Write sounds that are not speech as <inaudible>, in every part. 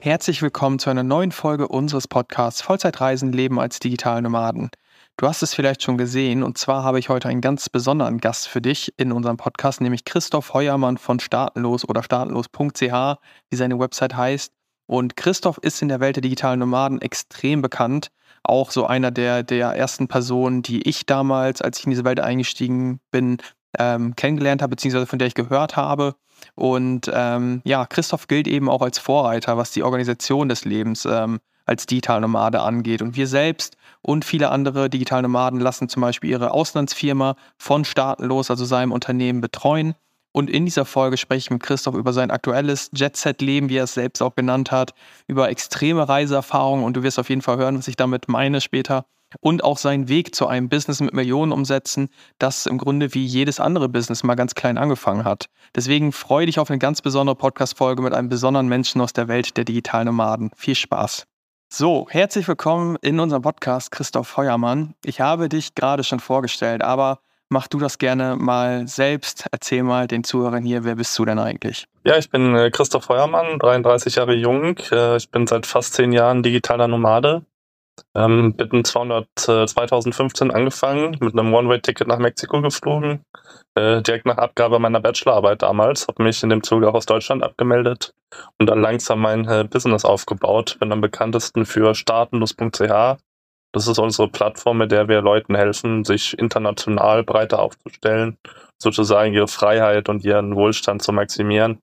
Herzlich willkommen zu einer neuen Folge unseres Podcasts Vollzeitreisen leben als digitale Nomaden. Du hast es vielleicht schon gesehen und zwar habe ich heute einen ganz besonderen Gast für dich in unserem Podcast, nämlich Christoph Heuermann von Startenlos oder startenlos.ch, wie seine Website heißt. Und Christoph ist in der Welt der digitalen Nomaden extrem bekannt. Auch so einer der, der ersten Personen, die ich damals, als ich in diese Welt eingestiegen bin, ähm, kennengelernt habe, beziehungsweise von der ich gehört habe. Und ähm, ja, Christoph gilt eben auch als Vorreiter, was die Organisation des Lebens ähm, als Digitalnomade angeht. Und wir selbst und viele andere Digitalnomaden lassen zum Beispiel ihre Auslandsfirma von Staatenlos, also seinem Unternehmen, betreuen. Und in dieser Folge spreche ich mit Christoph über sein aktuelles Jet-Set-Leben, wie er es selbst auch genannt hat, über extreme Reiseerfahrungen und du wirst auf jeden Fall hören, was ich damit meine später und auch seinen Weg zu einem Business mit Millionen umsetzen, das im Grunde wie jedes andere Business mal ganz klein angefangen hat. Deswegen freue dich auf eine ganz besondere Podcast-Folge mit einem besonderen Menschen aus der Welt der digitalen Nomaden. Viel Spaß! So, herzlich willkommen in unserem Podcast, Christoph Feuermann. Ich habe dich gerade schon vorgestellt, aber mach du das gerne mal selbst. Erzähl mal den Zuhörern hier, wer bist du denn eigentlich? Ja, ich bin äh, Christoph Feuermann, 33 Jahre jung. Äh, ich bin seit fast zehn Jahren digitaler Nomade. Ähm, bin 200, äh, 2015 angefangen, mit einem One-Way-Ticket nach Mexiko geflogen, äh, direkt nach Abgabe meiner Bachelorarbeit damals, habe mich in dem Zuge auch aus Deutschland abgemeldet und dann langsam mein äh, Business aufgebaut. Bin am bekanntesten für startenlos.ch. Das ist unsere Plattform, mit der wir Leuten helfen, sich international breiter aufzustellen, sozusagen ihre Freiheit und ihren Wohlstand zu maximieren,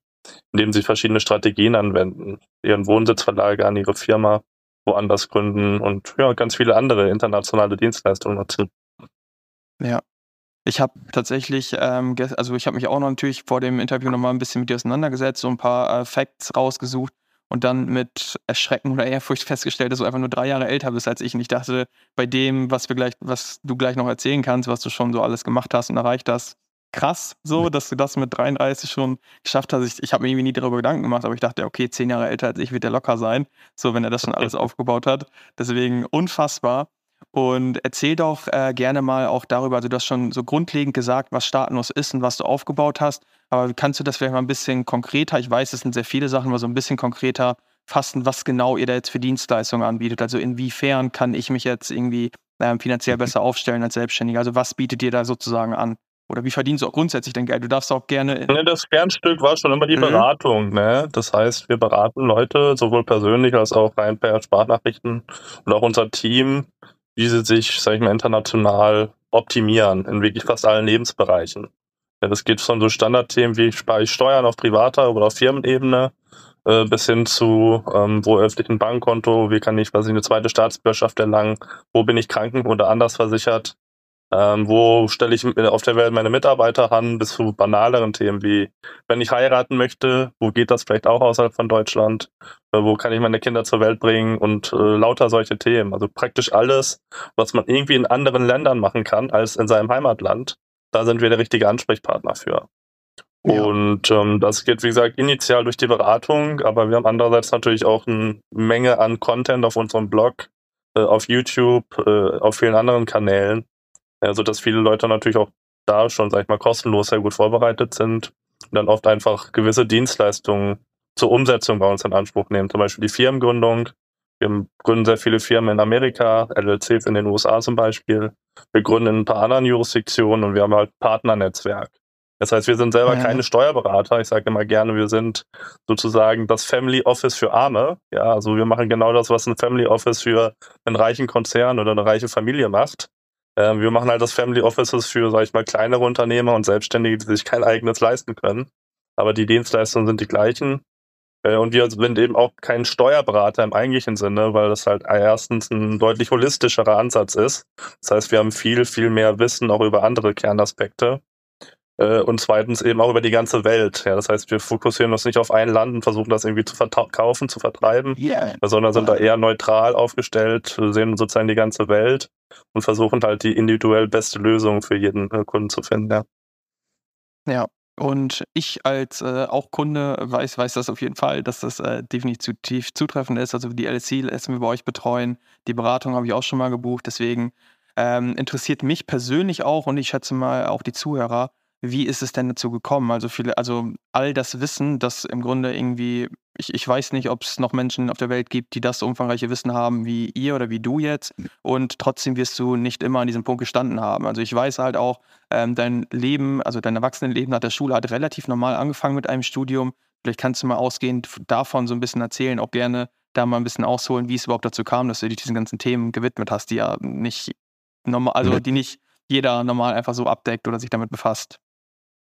indem sie verschiedene Strategien anwenden, ihren Wohnsitz verlagern, ihre Firma woanders gründen und ja, ganz viele andere internationale Dienstleistungen nutzen. Ja. Ich habe tatsächlich, ähm, also ich habe mich auch noch natürlich vor dem Interview nochmal ein bisschen mit dir auseinandergesetzt, so ein paar äh, Facts rausgesucht und dann mit Erschrecken oder Ehrfurcht festgestellt, dass du einfach nur drei Jahre älter bist als ich. Und ich dachte, bei dem, was wir gleich, was du gleich noch erzählen kannst, was du schon so alles gemacht hast und erreicht hast, krass, so, dass du das mit 33 schon geschafft hast. Ich, ich habe mir irgendwie nie darüber Gedanken gemacht, aber ich dachte, okay, zehn Jahre älter als ich wird der locker sein, so, wenn er das schon alles aufgebaut hat. Deswegen unfassbar. Und erzähl doch äh, gerne mal auch darüber, also du hast schon so grundlegend gesagt, was Staatenlos ist und was du aufgebaut hast, aber kannst du das vielleicht mal ein bisschen konkreter, ich weiß, es sind sehr viele Sachen, aber so ein bisschen konkreter fassen, was genau ihr da jetzt für Dienstleistungen anbietet. Also inwiefern kann ich mich jetzt irgendwie äh, finanziell besser aufstellen als Selbstständiger? Also was bietet ihr da sozusagen an? Oder wie verdienst du auch grundsätzlich dein Geld? Du darfst auch gerne. Ne, das Kernstück war schon immer die mhm. Beratung. Ne? Das heißt, wir beraten Leute, sowohl persönlich als auch rein per Sprachnachrichten und auch unser Team, wie sie sich, sag ich mal, international optimieren in wirklich fast allen Lebensbereichen. Ja, das geht von so Standardthemen wie spare ich Steuern auf privater oder auf Firmenebene äh, bis hin zu, ähm, wo öffne ich ein Bankkonto, wie kann ich, was ich, eine zweite Staatsbürgerschaft erlangen, wo bin ich kranken oder anders versichert, ähm, wo stelle ich auf der Welt meine Mitarbeiter an, bis zu banaleren Themen wie, wenn ich heiraten möchte, wo geht das vielleicht auch außerhalb von Deutschland? Äh, wo kann ich meine Kinder zur Welt bringen? Und äh, lauter solche Themen. Also praktisch alles, was man irgendwie in anderen Ländern machen kann als in seinem Heimatland. Da sind wir der richtige Ansprechpartner für. Ja. Und ähm, das geht, wie gesagt, initial durch die Beratung, aber wir haben andererseits natürlich auch eine Menge an Content auf unserem Blog, äh, auf YouTube, äh, auf vielen anderen Kanälen, also, dass viele Leute natürlich auch da schon, sag ich mal, kostenlos sehr gut vorbereitet sind und dann oft einfach gewisse Dienstleistungen zur Umsetzung bei uns in Anspruch nehmen. Zum Beispiel die Firmengründung. Wir gründen sehr viele Firmen in Amerika, LLCs in den USA zum Beispiel. Wir gründen in ein paar anderen Jurisdiktionen und wir haben halt Partnernetzwerk. Das heißt, wir sind selber ja. keine Steuerberater. Ich sage immer gerne, wir sind sozusagen das Family Office für Arme. Ja, also wir machen genau das, was ein Family Office für einen reichen Konzern oder eine reiche Familie macht. Ähm, wir machen halt das Family Offices für, sag ich mal, kleinere Unternehmer und Selbstständige, die sich kein eigenes leisten können. Aber die Dienstleistungen sind die gleichen. Äh, und wir sind eben auch kein Steuerberater im eigentlichen Sinne, weil das halt erstens ein deutlich holistischerer Ansatz ist. Das heißt, wir haben viel, viel mehr Wissen auch über andere Kernaspekte. Äh, und zweitens eben auch über die ganze Welt. Ja, das heißt, wir fokussieren uns nicht auf ein Land und versuchen das irgendwie zu verkaufen, zu vertreiben, yeah. sondern sind da eher neutral aufgestellt, sehen sozusagen die ganze Welt und versuchen halt die individuell beste Lösung für jeden äh, Kunden zu finden. Ja. Ja, und ich als äh, auch Kunde weiß, weiß das auf jeden Fall, dass das äh, definitiv zutreffend ist. Also die LSC lassen wir bei euch betreuen. Die Beratung habe ich auch schon mal gebucht. Deswegen ähm, interessiert mich persönlich auch und ich schätze mal auch die Zuhörer, wie ist es denn dazu gekommen? Also viele, also all das Wissen, das im Grunde irgendwie, ich, ich weiß nicht, ob es noch Menschen auf der Welt gibt, die das umfangreiche Wissen haben wie ihr oder wie du jetzt. Und trotzdem wirst du nicht immer an diesem Punkt gestanden haben. Also ich weiß halt auch, ähm, dein Leben, also dein Erwachsenenleben nach der Schule hat relativ normal angefangen mit einem Studium. Vielleicht kannst du mal ausgehend davon so ein bisschen erzählen, auch gerne da mal ein bisschen ausholen, wie es überhaupt dazu kam, dass du dich diesen ganzen Themen gewidmet hast, die ja nicht normal, also die nicht jeder normal einfach so abdeckt oder sich damit befasst.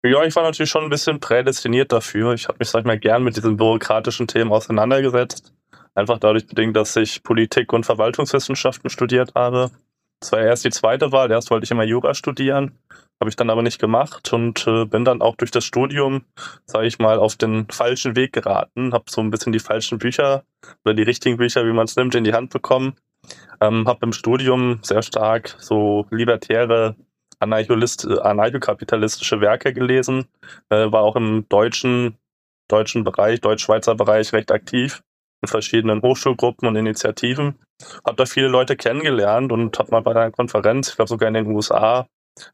Ja, ich war natürlich schon ein bisschen prädestiniert dafür. Ich habe mich, sag ich mal, gern mit diesen bürokratischen Themen auseinandergesetzt. Einfach dadurch bedingt, dass ich Politik und Verwaltungswissenschaften studiert habe. Das war erst die zweite Wahl. Erst wollte ich immer Jura studieren, habe ich dann aber nicht gemacht und äh, bin dann auch durch das Studium, sage ich mal, auf den falschen Weg geraten. Habe so ein bisschen die falschen Bücher oder die richtigen Bücher, wie man es nimmt, in die Hand bekommen. Ähm, habe im Studium sehr stark so libertäre anarchokapitalistische Werke gelesen, äh, war auch im deutschen, deutschen Bereich, deutsch-schweizer Bereich recht aktiv in verschiedenen Hochschulgruppen und Initiativen. Habe da viele Leute kennengelernt und habe mal bei einer Konferenz, ich glaube sogar in den USA,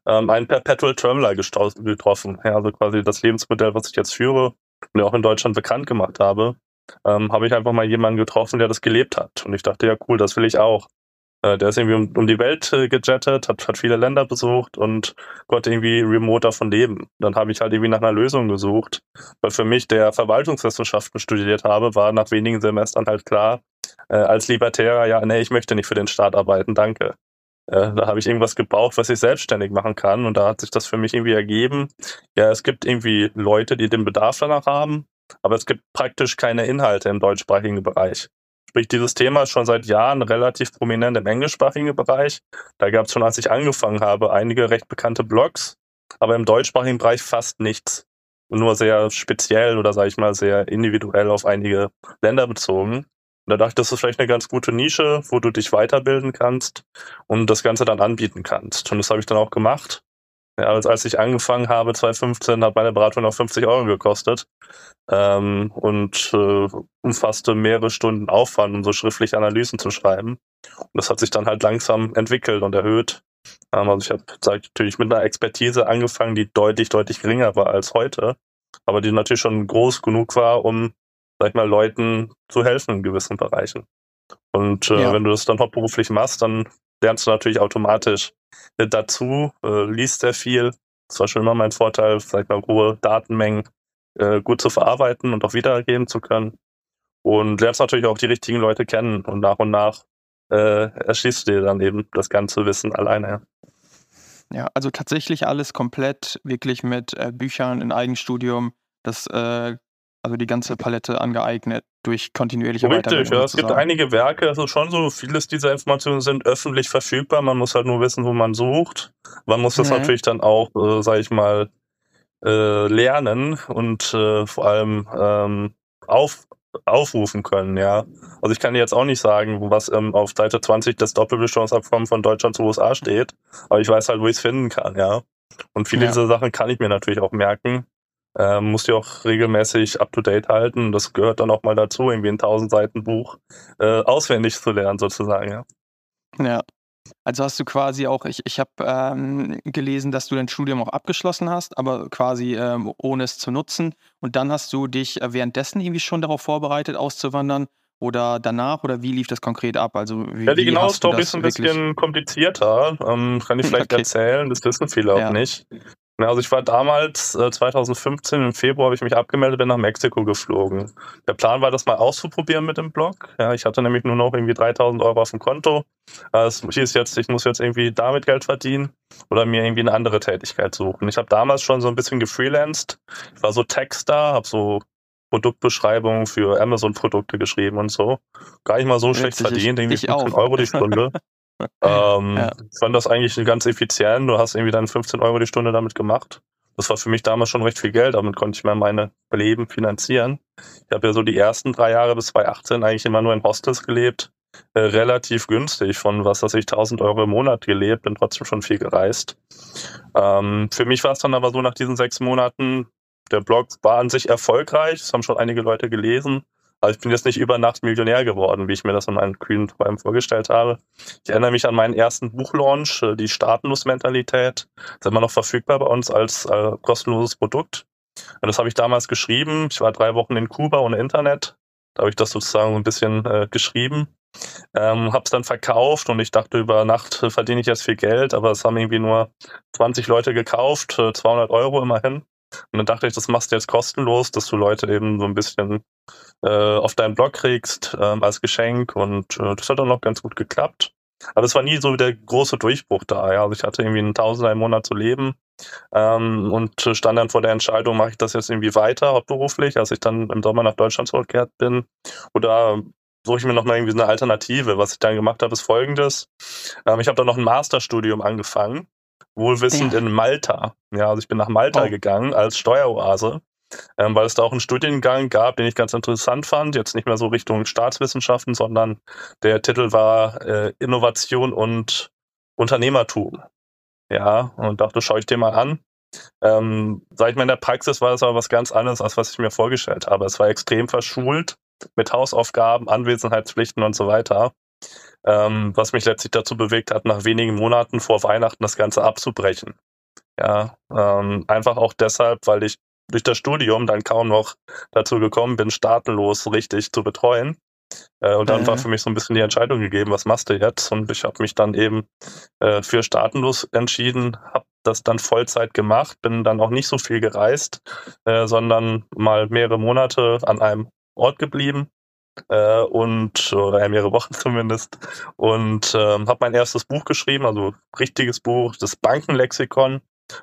ähm, einen Perpetual Terminal getroffen. Ja, also quasi das Lebensmodell, was ich jetzt führe und auch in Deutschland bekannt gemacht habe, ähm, habe ich einfach mal jemanden getroffen, der das gelebt hat. Und ich dachte, ja cool, das will ich auch. Äh, der ist irgendwie um, um die Welt äh, gejettet, hat, hat viele Länder besucht und konnte irgendwie remote davon leben. Dann habe ich halt irgendwie nach einer Lösung gesucht. Weil für mich, der Verwaltungswissenschaften studiert habe, war nach wenigen Semestern halt klar, äh, als Libertärer, ja, nee, ich möchte nicht für den Staat arbeiten, danke. Äh, da habe ich irgendwas gebraucht, was ich selbstständig machen kann. Und da hat sich das für mich irgendwie ergeben. Ja, es gibt irgendwie Leute, die den Bedarf danach haben, aber es gibt praktisch keine Inhalte im deutschsprachigen Bereich. Sprich, dieses Thema ist schon seit Jahren relativ prominent im englischsprachigen Bereich. Da gab es schon, als ich angefangen habe, einige recht bekannte Blogs, aber im deutschsprachigen Bereich fast nichts. nur sehr speziell oder sage ich mal sehr individuell auf einige Länder bezogen. Und da dachte ich, das ist vielleicht eine ganz gute Nische, wo du dich weiterbilden kannst und das Ganze dann anbieten kannst. Und das habe ich dann auch gemacht. Ja, als, als ich angefangen habe, 2015, hat meine Beratung noch 50 Euro gekostet ähm, und äh, umfasste mehrere Stunden Aufwand, um so schriftliche Analysen zu schreiben. Und das hat sich dann halt langsam entwickelt und erhöht. Ähm, also ich habe natürlich mit einer Expertise angefangen, die deutlich, deutlich geringer war als heute, aber die natürlich schon groß genug war, um, sag ich mal, Leuten zu helfen in gewissen Bereichen. Und äh, ja. wenn du das dann hauptberuflich machst, dann lernst du natürlich automatisch dazu, äh, liest sehr viel. Das war schon immer mein Vorteil, vielleicht mal hohe Datenmengen äh, gut zu verarbeiten und auch wiedergeben zu können. Und lernst natürlich auch die richtigen Leute kennen und nach und nach äh, erschließt du dir dann eben das ganze Wissen alleine. Ja, also tatsächlich alles komplett wirklich mit äh, Büchern in Eigenstudium. Das äh, also die ganze Palette angeeignet durch kontinuierliche Richtig, ja. Es gibt einige Werke, also schon so, vieles dieser Informationen sind öffentlich verfügbar. Man muss halt nur wissen, wo man sucht. Man muss das mhm. natürlich dann auch, äh, sag ich mal, äh, lernen und äh, vor allem ähm, auf, aufrufen können, ja. Also ich kann dir jetzt auch nicht sagen, was ähm, auf Seite 20 des Doppelbestimmungsabkommen von Deutschland zu USA steht, aber ich weiß halt, wo ich es finden kann, ja. Und viele ja. dieser Sachen kann ich mir natürlich auch merken ähm, musst du auch regelmäßig up to date halten. Das gehört dann auch mal dazu, irgendwie ein 1000 Seiten Buch äh, auswendig zu lernen, sozusagen. Ja. ja. Also hast du quasi auch, ich, ich habe ähm, gelesen, dass du dein Studium auch abgeschlossen hast, aber quasi ähm, ohne es zu nutzen. Und dann hast du dich äh, währenddessen irgendwie schon darauf vorbereitet, auszuwandern oder danach oder wie lief das konkret ab? Also wie, ja, die genaue Story ist ein bisschen komplizierter. Ähm, kann ich <laughs> vielleicht okay. erzählen, das wissen viele auch ja. nicht. Also ich war damals, äh, 2015 im Februar habe ich mich abgemeldet, bin nach Mexiko geflogen. Der Plan war, das mal auszuprobieren mit dem Blog. Ja, ich hatte nämlich nur noch irgendwie 3000 Euro auf dem Konto. Es hieß jetzt, ich muss jetzt irgendwie damit Geld verdienen oder mir irgendwie eine andere Tätigkeit suchen. Ich habe damals schon so ein bisschen gefreelanced. Ich war so Texter, habe so Produktbeschreibungen für Amazon-Produkte geschrieben und so. Gar nicht mal so schlecht verdient, irgendwie 15 Euro die Stunde. <laughs> ähm, ja. Ich fand das eigentlich ganz effizient. Du hast irgendwie dann 15 Euro die Stunde damit gemacht. Das war für mich damals schon recht viel Geld. Damit konnte ich mir meine Leben finanzieren. Ich habe ja so die ersten drei Jahre bis 2018 eigentlich immer nur in Hostels gelebt. Äh, relativ günstig, von was weiß ich, 1000 Euro im Monat gelebt, bin trotzdem schon viel gereist. Ähm, für mich war es dann aber so nach diesen sechs Monaten, der Blog war an sich erfolgreich, das haben schon einige Leute gelesen, aber ich bin jetzt nicht über Nacht Millionär geworden, wie ich mir das in meinen kühlen Träumen vorgestellt habe. Ich erinnere mich an meinen ersten Buchlaunch, äh, die Staatenlos-Mentalität. Ist immer noch verfügbar bei uns als äh, kostenloses Produkt. Und das habe ich damals geschrieben. Ich war drei Wochen in Kuba ohne Internet. Da habe ich das sozusagen ein bisschen äh, geschrieben. Ähm, habe es dann verkauft und ich dachte, über Nacht verdiene ich jetzt viel Geld, aber es haben irgendwie nur 20 Leute gekauft, 200 äh, Euro immerhin. Und dann dachte ich, das machst du jetzt kostenlos, dass du Leute eben so ein bisschen äh, auf deinen Blog kriegst äh, als Geschenk und äh, das hat dann noch ganz gut geklappt. Aber es war nie so der große Durchbruch da. Ja. Also ich hatte irgendwie einen Tausender im Monat zu leben ähm, und stand dann vor der Entscheidung, mache ich das jetzt irgendwie weiter, hauptberuflich, als ich dann im Sommer nach Deutschland zurückgekehrt bin, oder suche ich mir noch mal irgendwie eine Alternative. Was ich dann gemacht habe, ist folgendes. Ähm, ich habe dann noch ein Masterstudium angefangen wohlwissend ja. in Malta. Ja, also ich bin nach Malta oh. gegangen als Steueroase, ähm, weil es da auch einen Studiengang gab, den ich ganz interessant fand. Jetzt nicht mehr so Richtung Staatswissenschaften, sondern der Titel war äh, Innovation und Unternehmertum. Ja, und dachte, schaue ich dir mal an. Ähm, sag ich mal, in der Praxis war das aber was ganz anderes, als was ich mir vorgestellt habe. Es war extrem verschult mit Hausaufgaben, Anwesenheitspflichten und so weiter ähm, was mich letztlich dazu bewegt hat, nach wenigen Monaten vor Weihnachten das Ganze abzubrechen. Ja, ähm, einfach auch deshalb, weil ich durch das Studium dann kaum noch dazu gekommen bin, staatenlos richtig zu betreuen. Äh, und dann mhm. war für mich so ein bisschen die Entscheidung gegeben, was machst du jetzt? Und ich habe mich dann eben äh, für staatenlos entschieden, habe das dann Vollzeit gemacht, bin dann auch nicht so viel gereist, äh, sondern mal mehrere Monate an einem Ort geblieben, äh, und oder mehrere Wochen <laughs> zumindest und ähm, habe mein erstes Buch geschrieben, also richtiges Buch, das Bankenlexikon,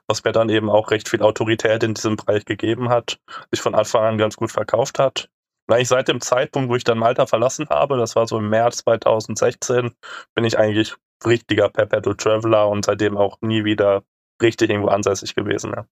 was mir dann eben auch recht viel Autorität in diesem Bereich gegeben hat, sich von Anfang an ganz gut verkauft hat. Und eigentlich seit dem Zeitpunkt, wo ich dann Malta verlassen habe, das war so im März 2016, bin ich eigentlich richtiger Perpetual Traveler und seitdem auch nie wieder richtig irgendwo ansässig gewesen. Ja.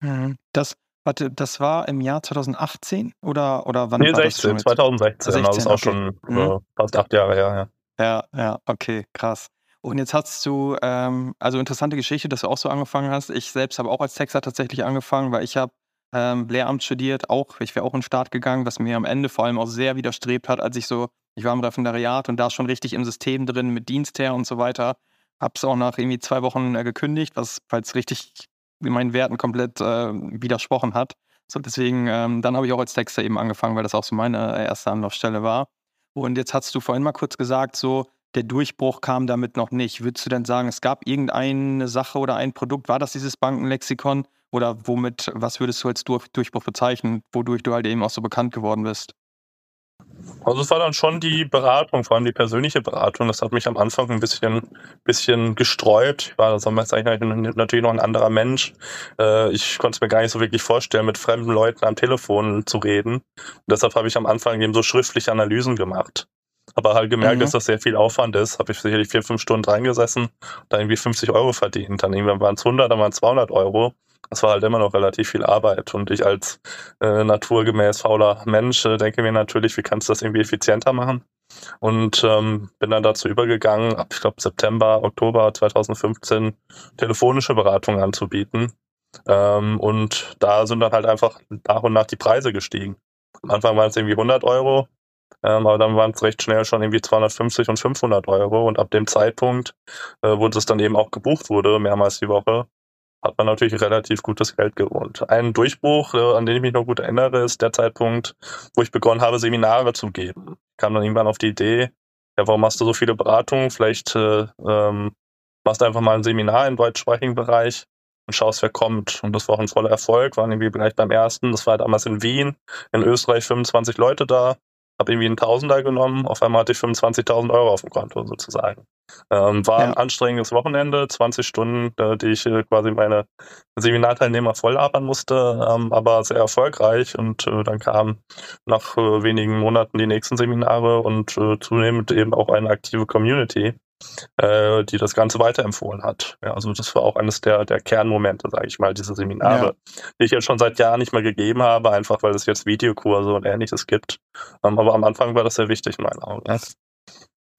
Mhm. Das Warte, das war im Jahr 2018 oder, oder wann nee, war 16, das? 2016, 16, das ist auch okay. schon mhm. fast acht Jahre her, ja. Ja, ja, okay, krass. Und jetzt hast du, ähm, also interessante Geschichte, dass du auch so angefangen hast. Ich selbst habe auch als Texter tatsächlich angefangen, weil ich habe ähm, Lehramt studiert, auch, ich wäre auch in den Start gegangen, was mir am Ende vor allem auch sehr widerstrebt hat, als ich so, ich war im Referendariat und da schon richtig im System drin mit Dienstherr und so weiter. Hab's auch nach irgendwie zwei Wochen äh, gekündigt, was, falls richtig meinen Werten komplett äh, widersprochen hat. So, deswegen, ähm, dann habe ich auch als Texter eben angefangen, weil das auch so meine äh, erste Anlaufstelle war. Und jetzt hast du vorhin mal kurz gesagt, so, der Durchbruch kam damit noch nicht. Würdest du denn sagen, es gab irgendeine Sache oder ein Produkt, war das dieses Bankenlexikon? Oder womit, was würdest du als Durchbruch bezeichnen, wodurch du halt eben auch so bekannt geworden bist? Also es war dann schon die Beratung, vor allem die persönliche Beratung. Das hat mich am Anfang ein bisschen, bisschen gesträubt. Ich war damals eigentlich natürlich noch ein anderer Mensch. Äh, ich konnte es mir gar nicht so wirklich vorstellen, mit fremden Leuten am Telefon zu reden. Und deshalb habe ich am Anfang eben so schriftliche Analysen gemacht. Aber halt gemerkt, mhm. dass das sehr viel Aufwand ist. Habe ich sicherlich vier, fünf Stunden reingesessen, da irgendwie 50 Euro verdient. Dann irgendwann waren es 100, dann waren es 200 Euro das war halt immer noch relativ viel Arbeit. Und ich als äh, naturgemäß fauler Mensch äh, denke mir natürlich, wie kannst du das irgendwie effizienter machen? Und ähm, bin dann dazu übergegangen, ab, ich glaube, September, Oktober 2015 telefonische Beratungen anzubieten. Ähm, und da sind dann halt einfach nach und nach die Preise gestiegen. Am Anfang waren es irgendwie 100 Euro, ähm, aber dann waren es recht schnell schon irgendwie 250 und 500 Euro. Und ab dem Zeitpunkt, äh, wo es dann eben auch gebucht wurde, mehrmals die Woche, hat man natürlich relativ gutes Geld gewohnt. Ein Durchbruch, äh, an den ich mich noch gut erinnere, ist der Zeitpunkt, wo ich begonnen habe, Seminare zu geben. Ich kam dann irgendwann auf die Idee, ja, warum machst du so viele Beratungen? Vielleicht äh, ähm, machst du einfach mal ein Seminar im deutschsprachigen Bereich und schaust, wer kommt. Und das war auch ein voller Erfolg, waren irgendwie gleich beim ersten. Das war damals in Wien, in Österreich 25 Leute da. Habe irgendwie einen Tausender genommen, auf einmal hatte ich 25.000 Euro auf dem Konto sozusagen. Ähm, war ja. ein anstrengendes Wochenende, 20 Stunden, äh, die ich äh, quasi meine Seminarteilnehmer voll labern musste, ähm, aber sehr erfolgreich und äh, dann kamen nach äh, wenigen Monaten die nächsten Seminare und äh, zunehmend eben auch eine aktive Community äh, die das Ganze weiterempfohlen hat. Ja, also das war auch eines der, der Kernmomente, sage ich mal, diese Seminare, ja. die ich jetzt schon seit Jahren nicht mehr gegeben habe, einfach weil es jetzt Videokurse und ähnliches gibt. Ähm, aber am Anfang war das sehr wichtig in meinen Augen.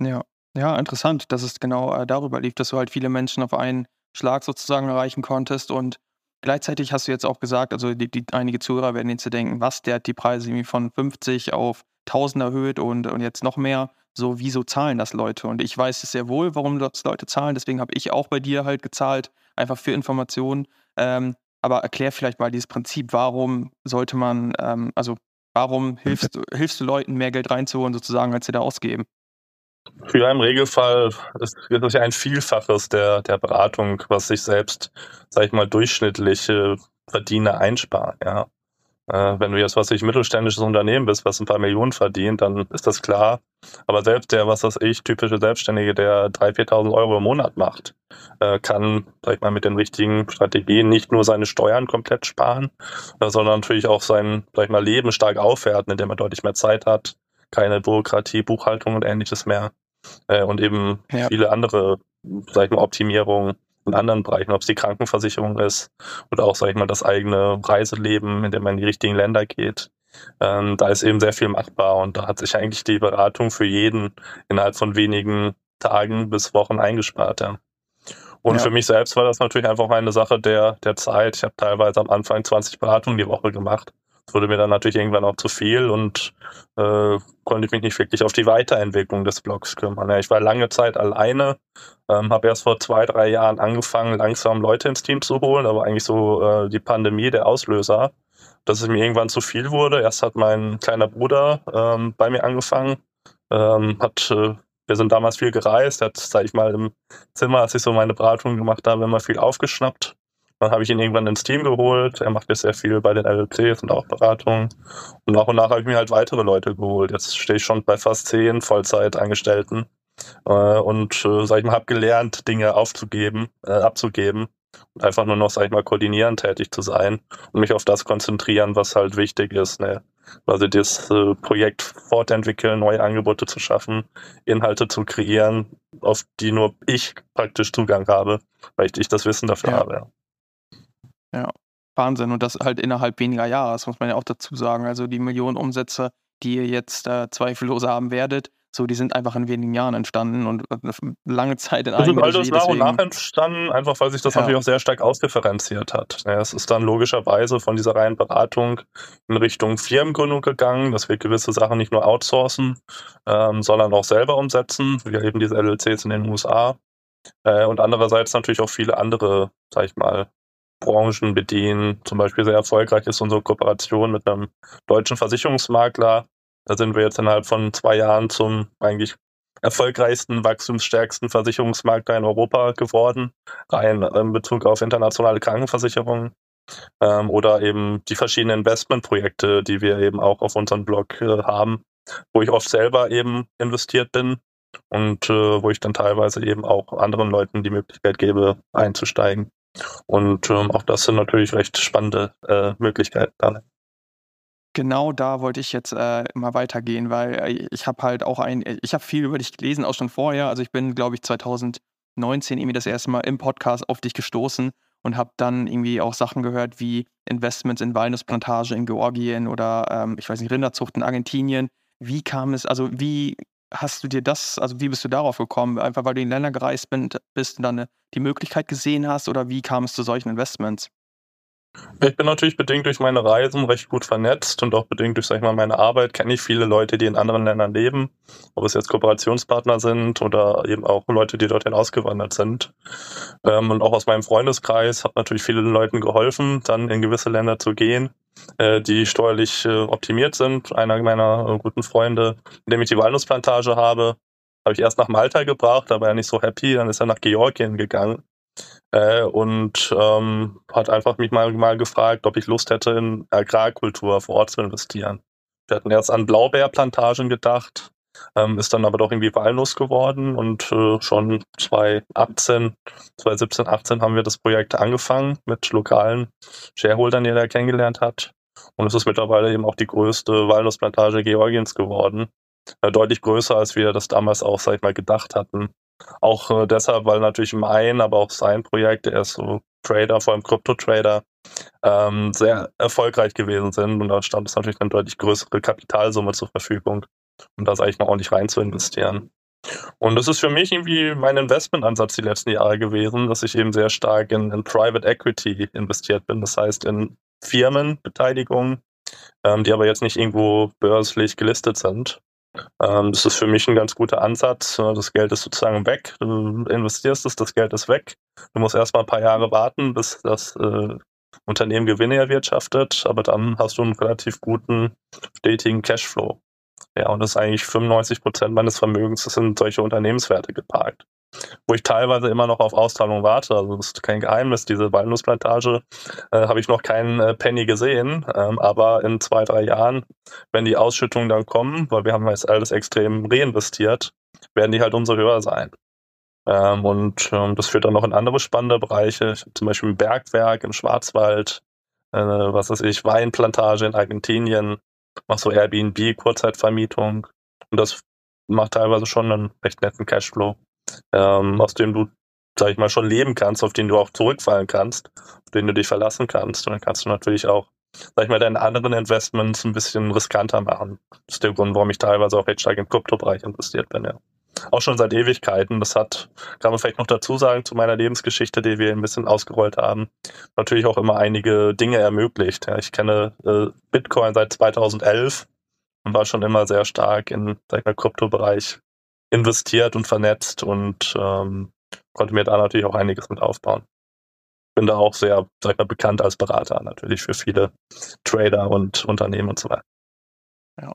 Ja, ja, interessant, dass es genau äh, darüber lief, dass du halt viele Menschen auf einen Schlag sozusagen erreichen konntest und Gleichzeitig hast du jetzt auch gesagt, also die, die, einige Zuhörer werden jetzt denken, was, der hat die Preise irgendwie von 50 auf 1000 erhöht und, und jetzt noch mehr so, wieso zahlen das Leute? Und ich weiß es sehr wohl, warum das Leute zahlen. Deswegen habe ich auch bei dir halt gezahlt, einfach für Informationen. Ähm, aber erklär vielleicht mal dieses Prinzip, warum sollte man, ähm, also warum hilfst, hilfst du Leuten, mehr Geld reinzuholen, sozusagen, als sie da ausgeben? Ja, im Regelfall ist das ja ein Vielfaches der, der Beratung, was sich selbst, sag ich mal, durchschnittliche Verdiener einsparen, ja. Äh, wenn du jetzt, was ich, mittelständisches Unternehmen bist, was ein paar Millionen verdient, dann ist das klar. Aber selbst der, was weiß ich, typische Selbstständige, der 3.000, 4.000 Euro im Monat macht, äh, kann, sag ich mal, mit den richtigen Strategien nicht nur seine Steuern komplett sparen, äh, sondern natürlich auch sein, sag ich mal, Leben stark aufwerten, indem er deutlich mehr Zeit hat, keine Bürokratie, Buchhaltung und ähnliches mehr. Und eben ja. viele andere, sag ich mal, Optimierungen in anderen Bereichen, ob es die Krankenversicherung ist oder auch, sag ich mal, das eigene Reiseleben, in dem man in die richtigen Länder geht. Ähm, da ist eben sehr viel machbar und da hat sich eigentlich die Beratung für jeden innerhalb von wenigen Tagen bis Wochen eingespart. Ja. Und ja. für mich selbst war das natürlich einfach eine Sache der, der Zeit. Ich habe teilweise am Anfang 20 Beratungen die Woche gemacht. Wurde mir dann natürlich irgendwann auch zu viel und äh, konnte ich mich nicht wirklich auf die Weiterentwicklung des Blogs kümmern. Ja, ich war lange Zeit alleine, ähm, habe erst vor zwei, drei Jahren angefangen, langsam Leute ins Team zu holen, aber eigentlich so äh, die Pandemie der Auslöser, dass es mir irgendwann zu viel wurde. Erst hat mein kleiner Bruder ähm, bei mir angefangen, ähm, hat äh, wir sind damals viel gereist, er hat, sag ich mal, im Zimmer, als ich so meine Beratung gemacht habe, immer viel aufgeschnappt. Dann habe ich ihn irgendwann ins Team geholt. Er macht jetzt sehr viel bei den LLCs und auch Beratungen. Und nach und nach habe ich mir halt weitere Leute geholt. Jetzt stehe ich schon bei fast zehn Vollzeitangestellten. Äh, und, äh, sag ich mal, habe gelernt, Dinge aufzugeben, äh, abzugeben. Und einfach nur noch, sag ich mal, koordinierend tätig zu sein und mich auf das konzentrieren, was halt wichtig ist. Ne? Also das äh, Projekt fortentwickeln, neue Angebote zu schaffen, Inhalte zu kreieren, auf die nur ich praktisch Zugang habe, weil ich, das Wissen dafür ja. habe. Ja. Ja, Wahnsinn. Und das halt innerhalb weniger Jahre, das muss man ja auch dazu sagen. Also die Millionen Umsätze, die ihr jetzt äh, zweifellos haben werdet, so, die sind einfach in wenigen Jahren entstanden und äh, lange Zeit in einem. Ist alles nach und nach entstanden, einfach weil sich das ja. natürlich auch sehr stark ausdifferenziert hat. Ja, es ist dann logischerweise von dieser reinen Beratung in Richtung Firmengründung gegangen, dass wir gewisse Sachen nicht nur outsourcen, ähm, sondern auch selber umsetzen. Wir eben diese LLCs in den USA. Äh, und andererseits natürlich auch viele andere, sag ich mal, Branchen bedienen. Zum Beispiel sehr erfolgreich ist unsere Kooperation mit einem deutschen Versicherungsmakler. Da sind wir jetzt innerhalb von zwei Jahren zum eigentlich erfolgreichsten, wachstumsstärksten Versicherungsmakler in Europa geworden, rein in Bezug auf internationale Krankenversicherungen. Ähm, oder eben die verschiedenen Investmentprojekte, die wir eben auch auf unserem Blog äh, haben, wo ich oft selber eben investiert bin und äh, wo ich dann teilweise eben auch anderen Leuten die Möglichkeit gebe, einzusteigen. Und ähm, auch das sind natürlich recht spannende äh, Möglichkeiten dann. Genau da wollte ich jetzt äh, mal weitergehen, weil äh, ich habe halt auch ein, ich habe viel über dich gelesen, auch schon vorher. Also ich bin, glaube ich, 2019 irgendwie das erste Mal im Podcast auf dich gestoßen und habe dann irgendwie auch Sachen gehört wie Investments in Walnussplantage in Georgien oder ähm, ich weiß nicht, Rinderzucht in Argentinien. Wie kam es, also wie hast du dir das, also wie bist du darauf gekommen? Einfach weil du in Länder gereist bist und dann die Möglichkeit gesehen hast oder wie kam es zu solchen Investments? Ich bin natürlich bedingt durch meine Reisen recht gut vernetzt und auch bedingt durch, sag ich mal, meine Arbeit kenne ich viele Leute, die in anderen Ländern leben, ob es jetzt Kooperationspartner sind oder eben auch Leute, die dorthin ausgewandert sind. Ähm, und auch aus meinem Freundeskreis habe natürlich vielen Leuten geholfen, dann in gewisse Länder zu gehen, äh, die steuerlich äh, optimiert sind. Einer meiner äh, guten Freunde, in dem ich die Walnussplantage habe, habe ich erst nach Malta gebracht, da war er nicht so happy, dann ist er nach Georgien gegangen äh, und ähm, hat einfach mich mal, mal gefragt, ob ich Lust hätte, in Agrarkultur vor Ort zu investieren. Wir hatten erst an Blaubeerplantagen gedacht, ähm, ist dann aber doch irgendwie Walnuss geworden und äh, schon 2018, 2017, 18 haben wir das Projekt angefangen mit lokalen Shareholdern, die er kennengelernt hat. Und es ist mittlerweile eben auch die größte Walnussplantage Georgiens geworden. Äh, deutlich größer, als wir das damals auch, sag ich mal, gedacht hatten. Auch äh, deshalb, weil natürlich mein, aber auch sein Projekt, er ist so Trader, vor allem Krypto-Trader, ähm, sehr erfolgreich gewesen sind. Und da stand es natürlich eine deutlich größere Kapitalsumme zur Verfügung, um da, sag ich mal, ordentlich rein zu investieren. Und das ist für mich irgendwie mein Investmentansatz die letzten Jahre gewesen, dass ich eben sehr stark in, in Private Equity investiert bin. Das heißt in Firmenbeteiligungen, ähm, die aber jetzt nicht irgendwo börslich gelistet sind. Ähm, das ist für mich ein ganz guter Ansatz. Das Geld ist sozusagen weg. Du investierst es, das Geld ist weg. Du musst erstmal ein paar Jahre warten, bis das äh, Unternehmen Gewinne erwirtschaftet, aber dann hast du einen relativ guten, stetigen Cashflow. Ja, und das ist eigentlich 95 Prozent meines Vermögens das sind solche Unternehmenswerte geparkt wo ich teilweise immer noch auf Auszahlung warte. Also das ist kein Geheimnis. Diese Walnussplantage äh, habe ich noch keinen äh, Penny gesehen. Ähm, aber in zwei, drei Jahren, wenn die Ausschüttungen dann kommen, weil wir haben jetzt alles extrem reinvestiert, werden die halt umso höher sein. Ähm, und ähm, das führt dann noch in andere spannende Bereiche. Zum Beispiel ein Bergwerk im Schwarzwald, äh, was weiß ich, Weinplantage in Argentinien, mache so Airbnb, Kurzzeitvermietung. Und das macht teilweise schon einen recht netten Cashflow ähm, aus dem du, sag ich mal, schon leben kannst, auf den du auch zurückfallen kannst, auf den du dich verlassen kannst. Und dann kannst du natürlich auch, sag ich mal, deine anderen Investments ein bisschen riskanter machen. Das ist der Grund, warum ich teilweise auch recht stark im Kryptobereich investiert bin, ja. Auch schon seit Ewigkeiten. Das hat, kann man vielleicht noch dazu sagen, zu meiner Lebensgeschichte, die wir ein bisschen ausgerollt haben, natürlich auch immer einige Dinge ermöglicht. Ja, ich kenne äh, Bitcoin seit 2011 und war schon immer sehr stark in, sag ich mal, Kryptobereich investiert und vernetzt und ähm, konnte mir da natürlich auch einiges mit aufbauen. Bin da auch sehr, sag ich mal, bekannt als Berater natürlich für viele Trader und Unternehmen und so weiter. Ja.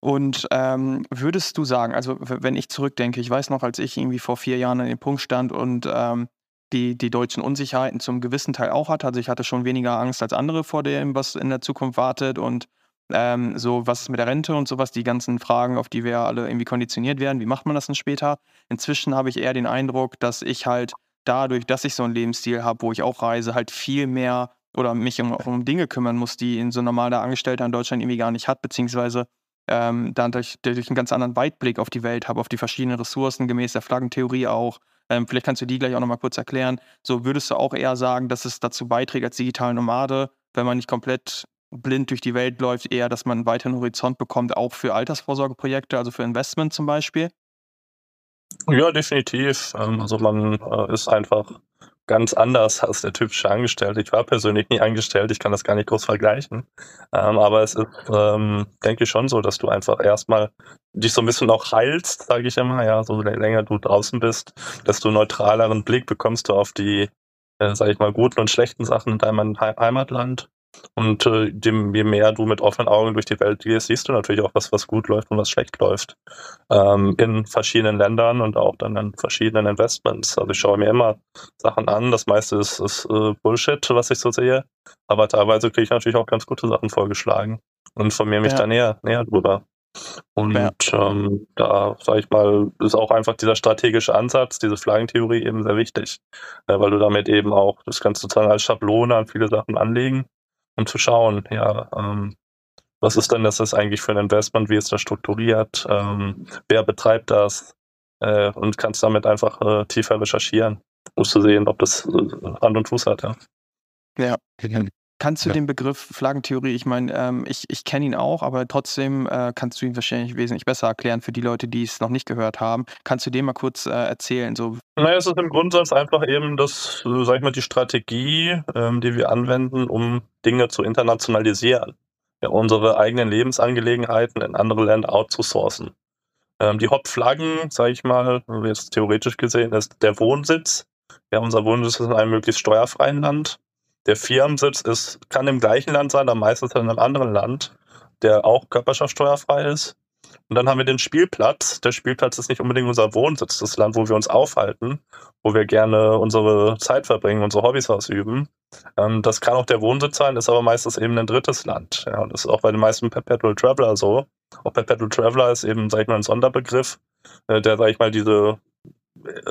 Und ähm, würdest du sagen, also wenn ich zurückdenke, ich weiß noch, als ich irgendwie vor vier Jahren an dem Punkt stand und ähm, die, die deutschen Unsicherheiten zum gewissen Teil auch hatte, also ich hatte schon weniger Angst als andere vor dem, was in der Zukunft wartet und ähm, so, was ist mit der Rente und sowas, die ganzen Fragen, auf die wir alle irgendwie konditioniert werden, wie macht man das denn später? Inzwischen habe ich eher den Eindruck, dass ich halt dadurch, dass ich so einen Lebensstil habe, wo ich auch reise, halt viel mehr oder mich um, um Dinge kümmern muss, die in so ein normaler Angestellter in Deutschland irgendwie gar nicht hat, beziehungsweise ähm, dadurch, dadurch einen ganz anderen Weitblick auf die Welt habe, auf die verschiedenen Ressourcen, gemäß der Flaggentheorie auch. Ähm, vielleicht kannst du die gleich auch nochmal kurz erklären. So würdest du auch eher sagen, dass es dazu beiträgt als digitale Nomade, wenn man nicht komplett blind durch die Welt läuft, eher, dass man einen weiteren Horizont bekommt, auch für Altersvorsorgeprojekte, also für Investment zum Beispiel? Ja, definitiv. Ähm, also man äh, ist einfach ganz anders als der typische Angestellte. Ich war persönlich nie angestellt, ich kann das gar nicht groß vergleichen. Ähm, aber es ist, ähm, denke ich, schon so, dass du einfach erstmal dich so ein bisschen auch heilst, sage ich immer. Ja, so länger du draußen bist, desto neutraleren Blick bekommst du auf die, äh, sage ich mal, guten und schlechten Sachen in deinem Heimatland. Und äh, dem, je mehr du mit offenen Augen durch die Welt gehst, siehst du natürlich auch was, was gut läuft und was schlecht läuft. Ähm, in verschiedenen Ländern und auch dann in verschiedenen Investments. Also ich schaue mir immer Sachen an. Das meiste ist, ist äh, Bullshit, was ich so sehe. Aber teilweise kriege ich natürlich auch ganz gute Sachen vorgeschlagen und informiere mich ja. da näher, näher drüber. Und ja. ähm, da, sage ich mal, ist auch einfach dieser strategische Ansatz, diese Flaggentheorie eben sehr wichtig, äh, weil du damit eben auch, das kannst du sozusagen als Schablone an viele Sachen anlegen um zu schauen, ja, ähm, was ist denn das ist eigentlich für ein Investment, wie ist das strukturiert, ähm, wer betreibt das äh, und kannst damit einfach äh, tiefer recherchieren, um zu sehen, ob das äh, Hand und Fuß hat, ja. Ja, Kannst du ja. den Begriff Flaggentheorie, ich meine, ähm, ich, ich kenne ihn auch, aber trotzdem äh, kannst du ihn wahrscheinlich wesentlich besser erklären für die Leute, die es noch nicht gehört haben. Kannst du dem mal kurz äh, erzählen? So? Naja, es ist im Grundsatz einfach eben das, sag ich mal, die Strategie, ähm, die wir anwenden, um Dinge zu internationalisieren. Ja, unsere eigenen Lebensangelegenheiten in andere Länder outzusourcen. Ähm, die Hauptflaggen, sage ich mal, jetzt theoretisch gesehen, ist der Wohnsitz. Ja, unser Wohnsitz ist in einem möglichst steuerfreien Land der Firmensitz ist, kann im gleichen Land sein, aber meistens in einem anderen Land, der auch körperschaftsteuerfrei ist. Und dann haben wir den Spielplatz. Der Spielplatz ist nicht unbedingt unser Wohnsitz, das Land, wo wir uns aufhalten, wo wir gerne unsere Zeit verbringen, unsere Hobbys ausüben. Ähm, das kann auch der Wohnsitz sein, ist aber meistens eben ein drittes Land. Ja, und das ist auch bei den meisten Perpetual Traveler so. Auch Perpetual Traveler ist eben, sag ich mal, ein Sonderbegriff, äh, der, sag ich mal, diese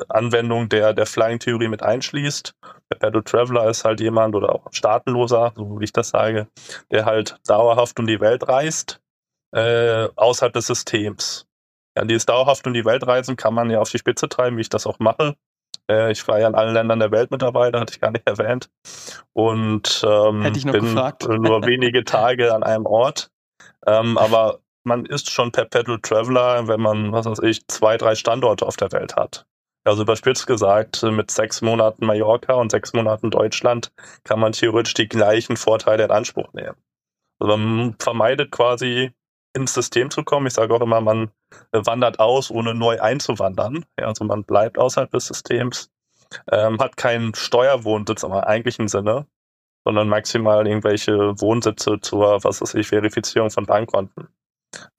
Anwendung der, der Flying-Theorie mit einschließt. Perpetual Traveler ist halt jemand oder auch Staatenloser, so wie ich das sage, der halt dauerhaft um die Welt reist äh, außerhalb des Systems. Ja, dieses dauerhaft um die Welt reisen kann man ja auf die Spitze treiben, wie ich das auch mache. Äh, ich war ja in allen Ländern der Welt mittlerweile, hatte ich gar nicht erwähnt. Und ähm, Hätte ich noch bin gefragt. <laughs> nur wenige Tage an einem Ort. Ähm, aber man ist schon Perpetual Traveler, wenn man, was weiß ich, zwei, drei Standorte auf der Welt hat. Also überspitzt gesagt, mit sechs Monaten Mallorca und sechs Monaten Deutschland kann man theoretisch die gleichen Vorteile in Anspruch nehmen. Also man vermeidet quasi ins System zu kommen. Ich sage auch immer, man wandert aus, ohne neu einzuwandern. Ja, also man bleibt außerhalb des Systems, ähm, hat keinen Steuerwohnsitz im eigentlichen Sinne, sondern maximal irgendwelche Wohnsitze zur, was weiß ich, Verifizierung von Bankkonten.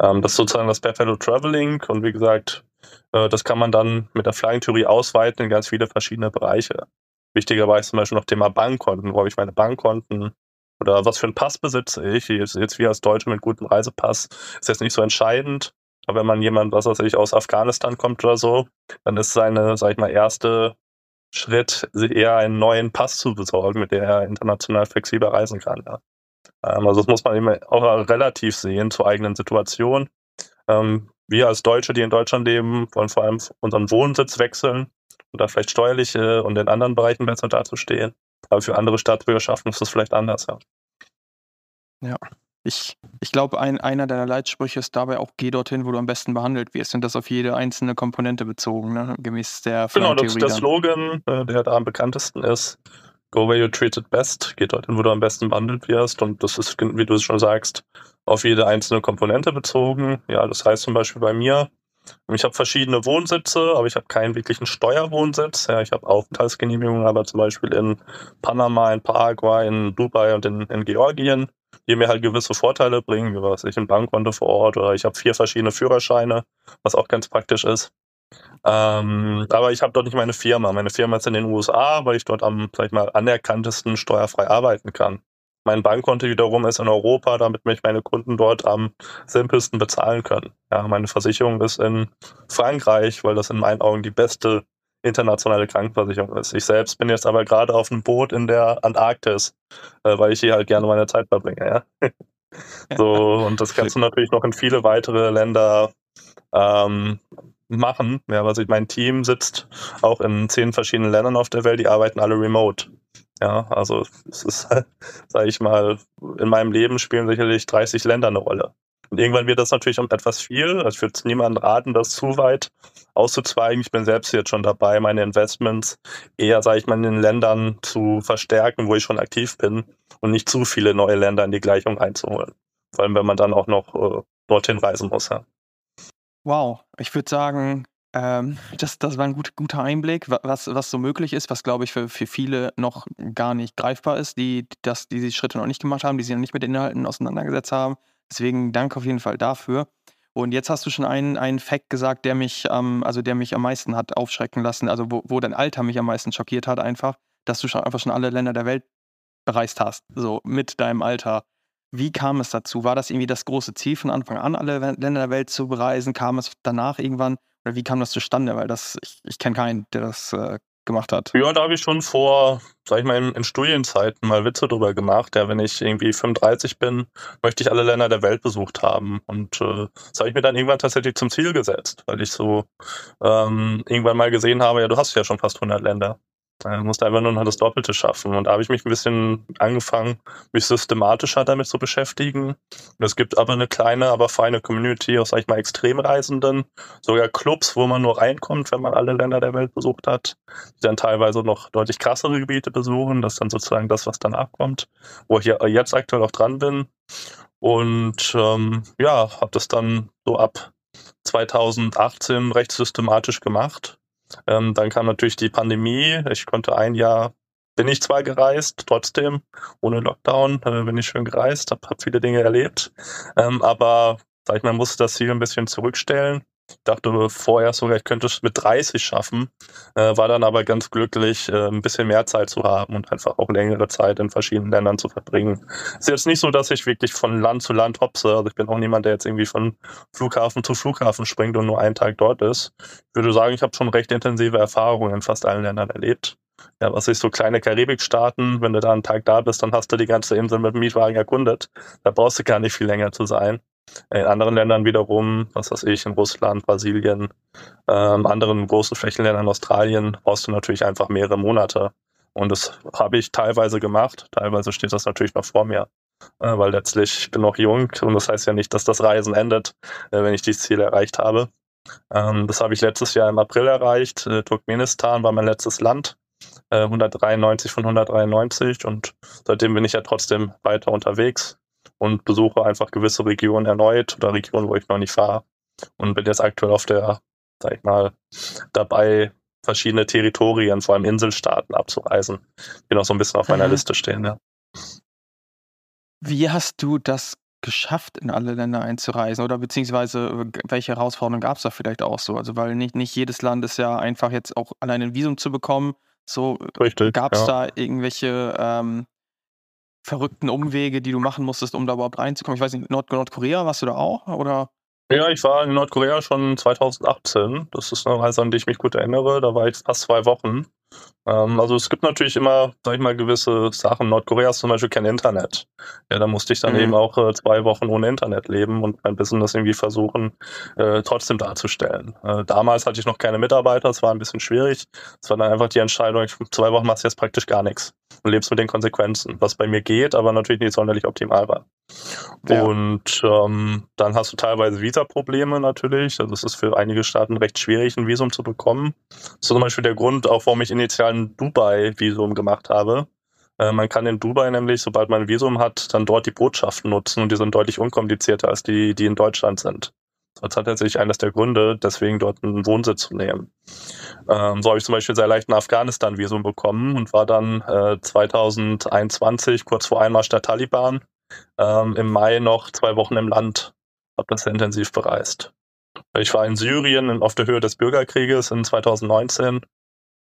Ähm, das ist sozusagen das Perpetual Traveling und wie gesagt, äh, das kann man dann mit der Flying-Theorie ausweiten in ganz viele verschiedene Bereiche. Wichtigerweise zum Beispiel noch Thema Bankkonten, wo habe ich meine Bankkonten, oder was für einen Pass besitze ich. Jetzt, jetzt wie als Deutsche mit gutem Reisepass ist jetzt nicht so entscheidend. Aber wenn man jemand, was weiß ich, aus Afghanistan kommt oder so, dann ist seine, sag ich mal, erste Schritt, eher einen neuen Pass zu besorgen, mit der er international flexibel reisen kann. Ja. Ähm, also das muss man immer auch relativ sehen zur eigenen Situation. Ähm, wir als Deutsche, die in Deutschland leben, wollen vor allem unseren Wohnsitz wechseln und da vielleicht steuerliche und in anderen Bereichen besser dazustehen. Aber für andere Staatsbürgerschaften ist das vielleicht anders, ja. Ja. Ich, ich glaube, ein, einer deiner Leitsprüche ist dabei auch, geh dorthin, wo du am besten behandelt wirst. Und das auf jede einzelne Komponente bezogen, ne? gemäß der Genau, das ist der Slogan, äh, der da am bekanntesten ist. Go where you're treated best. Geh dorthin, wo du am besten behandelt wirst. Und das ist, wie du es schon sagst, auf jede einzelne Komponente bezogen. Ja, das heißt zum Beispiel bei mir, ich habe verschiedene Wohnsitze, aber ich habe keinen wirklichen Steuerwohnsitz. Ja, ich habe Aufenthaltsgenehmigungen, aber zum Beispiel in Panama, in Paraguay, in Dubai und in, in Georgien, die mir halt gewisse Vorteile bringen, wie was ich ein Bankkonto vor Ort oder ich habe vier verschiedene Führerscheine, was auch ganz praktisch ist. Ähm, aber ich habe dort nicht meine Firma. Meine Firma ist in den USA, weil ich dort am, sag ich mal, anerkanntesten steuerfrei arbeiten kann. Mein Bankkonto wiederum ist in Europa, damit mich meine Kunden dort am simpelsten bezahlen können. Ja, meine Versicherung ist in Frankreich, weil das in meinen Augen die beste internationale Krankenversicherung ist. Ich selbst bin jetzt aber gerade auf einem Boot in der Antarktis, äh, weil ich hier halt gerne meine Zeit verbringe. Ja? <laughs> so, und das kannst du natürlich noch in viele weitere Länder ähm, machen. Ja, also mein Team sitzt auch in zehn verschiedenen Ländern auf der Welt, die arbeiten alle remote. Ja, also es ist, <laughs> sage ich mal, in meinem Leben spielen sicherlich 30 Länder eine Rolle. Und irgendwann wird das natürlich um etwas viel. Also ich würde niemandem raten, das zu weit auszuzweigen. Ich bin selbst jetzt schon dabei, meine Investments eher, sage ich mal, in den Ländern zu verstärken, wo ich schon aktiv bin und nicht zu viele neue Länder in die Gleichung einzuholen. Vor allem, wenn man dann auch noch äh, dorthin reisen muss. Ja. Wow, ich würde sagen, ähm, <laughs> das, das war ein gut, guter Einblick, was, was so möglich ist, was glaube ich für, für viele noch gar nicht greifbar ist, die, das, die diese Schritte noch nicht gemacht haben, die sich noch nicht mit Inhalten auseinandergesetzt haben. Deswegen danke auf jeden Fall dafür. Und jetzt hast du schon einen, einen Fact gesagt, der mich, ähm, also der mich am meisten hat aufschrecken lassen, also wo, wo dein Alter mich am meisten schockiert hat, einfach, dass du schon einfach schon alle Länder der Welt bereist hast, so mit deinem Alter. Wie kam es dazu? War das irgendwie das große Ziel von Anfang an, alle Länder der Welt zu bereisen? Kam es danach irgendwann oder wie kam das zustande? Weil das, ich, ich kenne keinen, der das äh, gemacht hat. Ja, da habe ich schon vor, sag ich mal, in, in, Studienzeiten mal Witze drüber gemacht. Ja, wenn ich irgendwie 35 bin, möchte ich alle Länder der Welt besucht haben. Und äh, das habe ich mir dann irgendwann tatsächlich zum Ziel gesetzt, weil ich so ähm, irgendwann mal gesehen habe, ja, du hast ja schon fast 100 Länder. Du musst einfach nur noch das Doppelte schaffen. Und da habe ich mich ein bisschen angefangen, mich systematischer damit zu beschäftigen. Und es gibt aber eine kleine, aber feine Community aus, sag ich mal, Extremreisenden, sogar Clubs, wo man nur reinkommt, wenn man alle Länder der Welt besucht hat, die dann teilweise noch deutlich krassere Gebiete besuchen. Das ist dann sozusagen das, was danach kommt, wo ich jetzt aktuell auch dran bin. Und ähm, ja, habe das dann so ab 2018 recht systematisch gemacht ähm, dann kam natürlich die Pandemie. Ich konnte ein Jahr, bin ich zwar gereist, trotzdem, ohne Lockdown, äh, bin ich schön gereist, habe hab viele Dinge erlebt. Ähm, aber sag ich mal, musste das Ziel ein bisschen zurückstellen. Ich dachte vorher sogar, ich könnte es mit 30 schaffen, äh, war dann aber ganz glücklich, äh, ein bisschen mehr Zeit zu haben und einfach auch längere Zeit in verschiedenen Ländern zu verbringen. Es ist jetzt nicht so, dass ich wirklich von Land zu Land hopse. Also ich bin auch niemand, der jetzt irgendwie von Flughafen zu Flughafen springt und nur einen Tag dort ist. Ich würde sagen, ich habe schon recht intensive Erfahrungen in fast allen Ländern erlebt. Ja, was ist so kleine Karibikstaaten, wenn du da einen Tag da bist, dann hast du die ganze Insel mit dem Mietwagen erkundet. Da brauchst du gar nicht viel länger zu sein. In anderen Ländern wiederum, was weiß ich, in Russland, Brasilien, ähm, anderen großen Flächenländern, Australien, brauchst du natürlich einfach mehrere Monate. Und das habe ich teilweise gemacht. Teilweise steht das natürlich noch vor mir. Äh, weil letztlich ich bin noch jung und das heißt ja nicht, dass das Reisen endet, äh, wenn ich dieses Ziel erreicht habe. Ähm, das habe ich letztes Jahr im April erreicht. Äh, Turkmenistan war mein letztes Land. 193 von 193 und seitdem bin ich ja trotzdem weiter unterwegs und besuche einfach gewisse Regionen erneut oder Regionen, wo ich noch nicht war und bin jetzt aktuell auf der, sag ich mal, dabei, verschiedene Territorien, vor allem Inselstaaten abzureisen, die noch so ein bisschen auf meiner mhm. Liste stehen, ja. Wie hast du das geschafft, in alle Länder einzureisen? Oder beziehungsweise welche Herausforderungen gab es da vielleicht auch so? Also weil nicht, nicht jedes Land ist ja einfach jetzt auch allein ein Visum zu bekommen. So gab es ja. da irgendwelche ähm, verrückten Umwege, die du machen musstest, um da überhaupt reinzukommen? Ich weiß nicht, Nord Nordkorea warst du da auch? Oder? Ja, ich war in Nordkorea schon 2018. Das ist eine Reise, an die ich mich gut erinnere. Da war ich fast zwei Wochen. Ähm, also es gibt natürlich immer, sag ich mal, gewisse Sachen. Nordkorea ist zum Beispiel kein Internet. Ja, da musste ich dann mhm. eben auch äh, zwei Wochen ohne Internet leben und mein Business irgendwie versuchen, äh, trotzdem darzustellen. Äh, damals hatte ich noch keine Mitarbeiter, es war ein bisschen schwierig. Es war dann einfach die Entscheidung, zwei Wochen machst du jetzt praktisch gar nichts und lebst mit den Konsequenzen, was bei mir geht, aber natürlich nicht sonderlich optimal war. Ja. Und ähm, dann hast du teilweise Visa-Probleme natürlich. Also es ist für einige Staaten recht schwierig, ein Visum zu bekommen. Das ist zum Beispiel der Grund, auch warum ich initial ein Dubai-Visum gemacht habe. Äh, man kann in Dubai nämlich, sobald man ein Visum hat, dann dort die Botschaften nutzen und die sind deutlich unkomplizierter als die, die in Deutschland sind. Das hat tatsächlich eines der Gründe, deswegen dort einen Wohnsitz zu nehmen. Ähm, so habe ich zum Beispiel sehr leicht ein Afghanistan-Visum bekommen und war dann äh, 2021, kurz vor Einmarsch der Taliban, ähm, im Mai noch zwei Wochen im Land. Habe das sehr intensiv bereist. Ich war in Syrien auf der Höhe des Bürgerkrieges in 2019.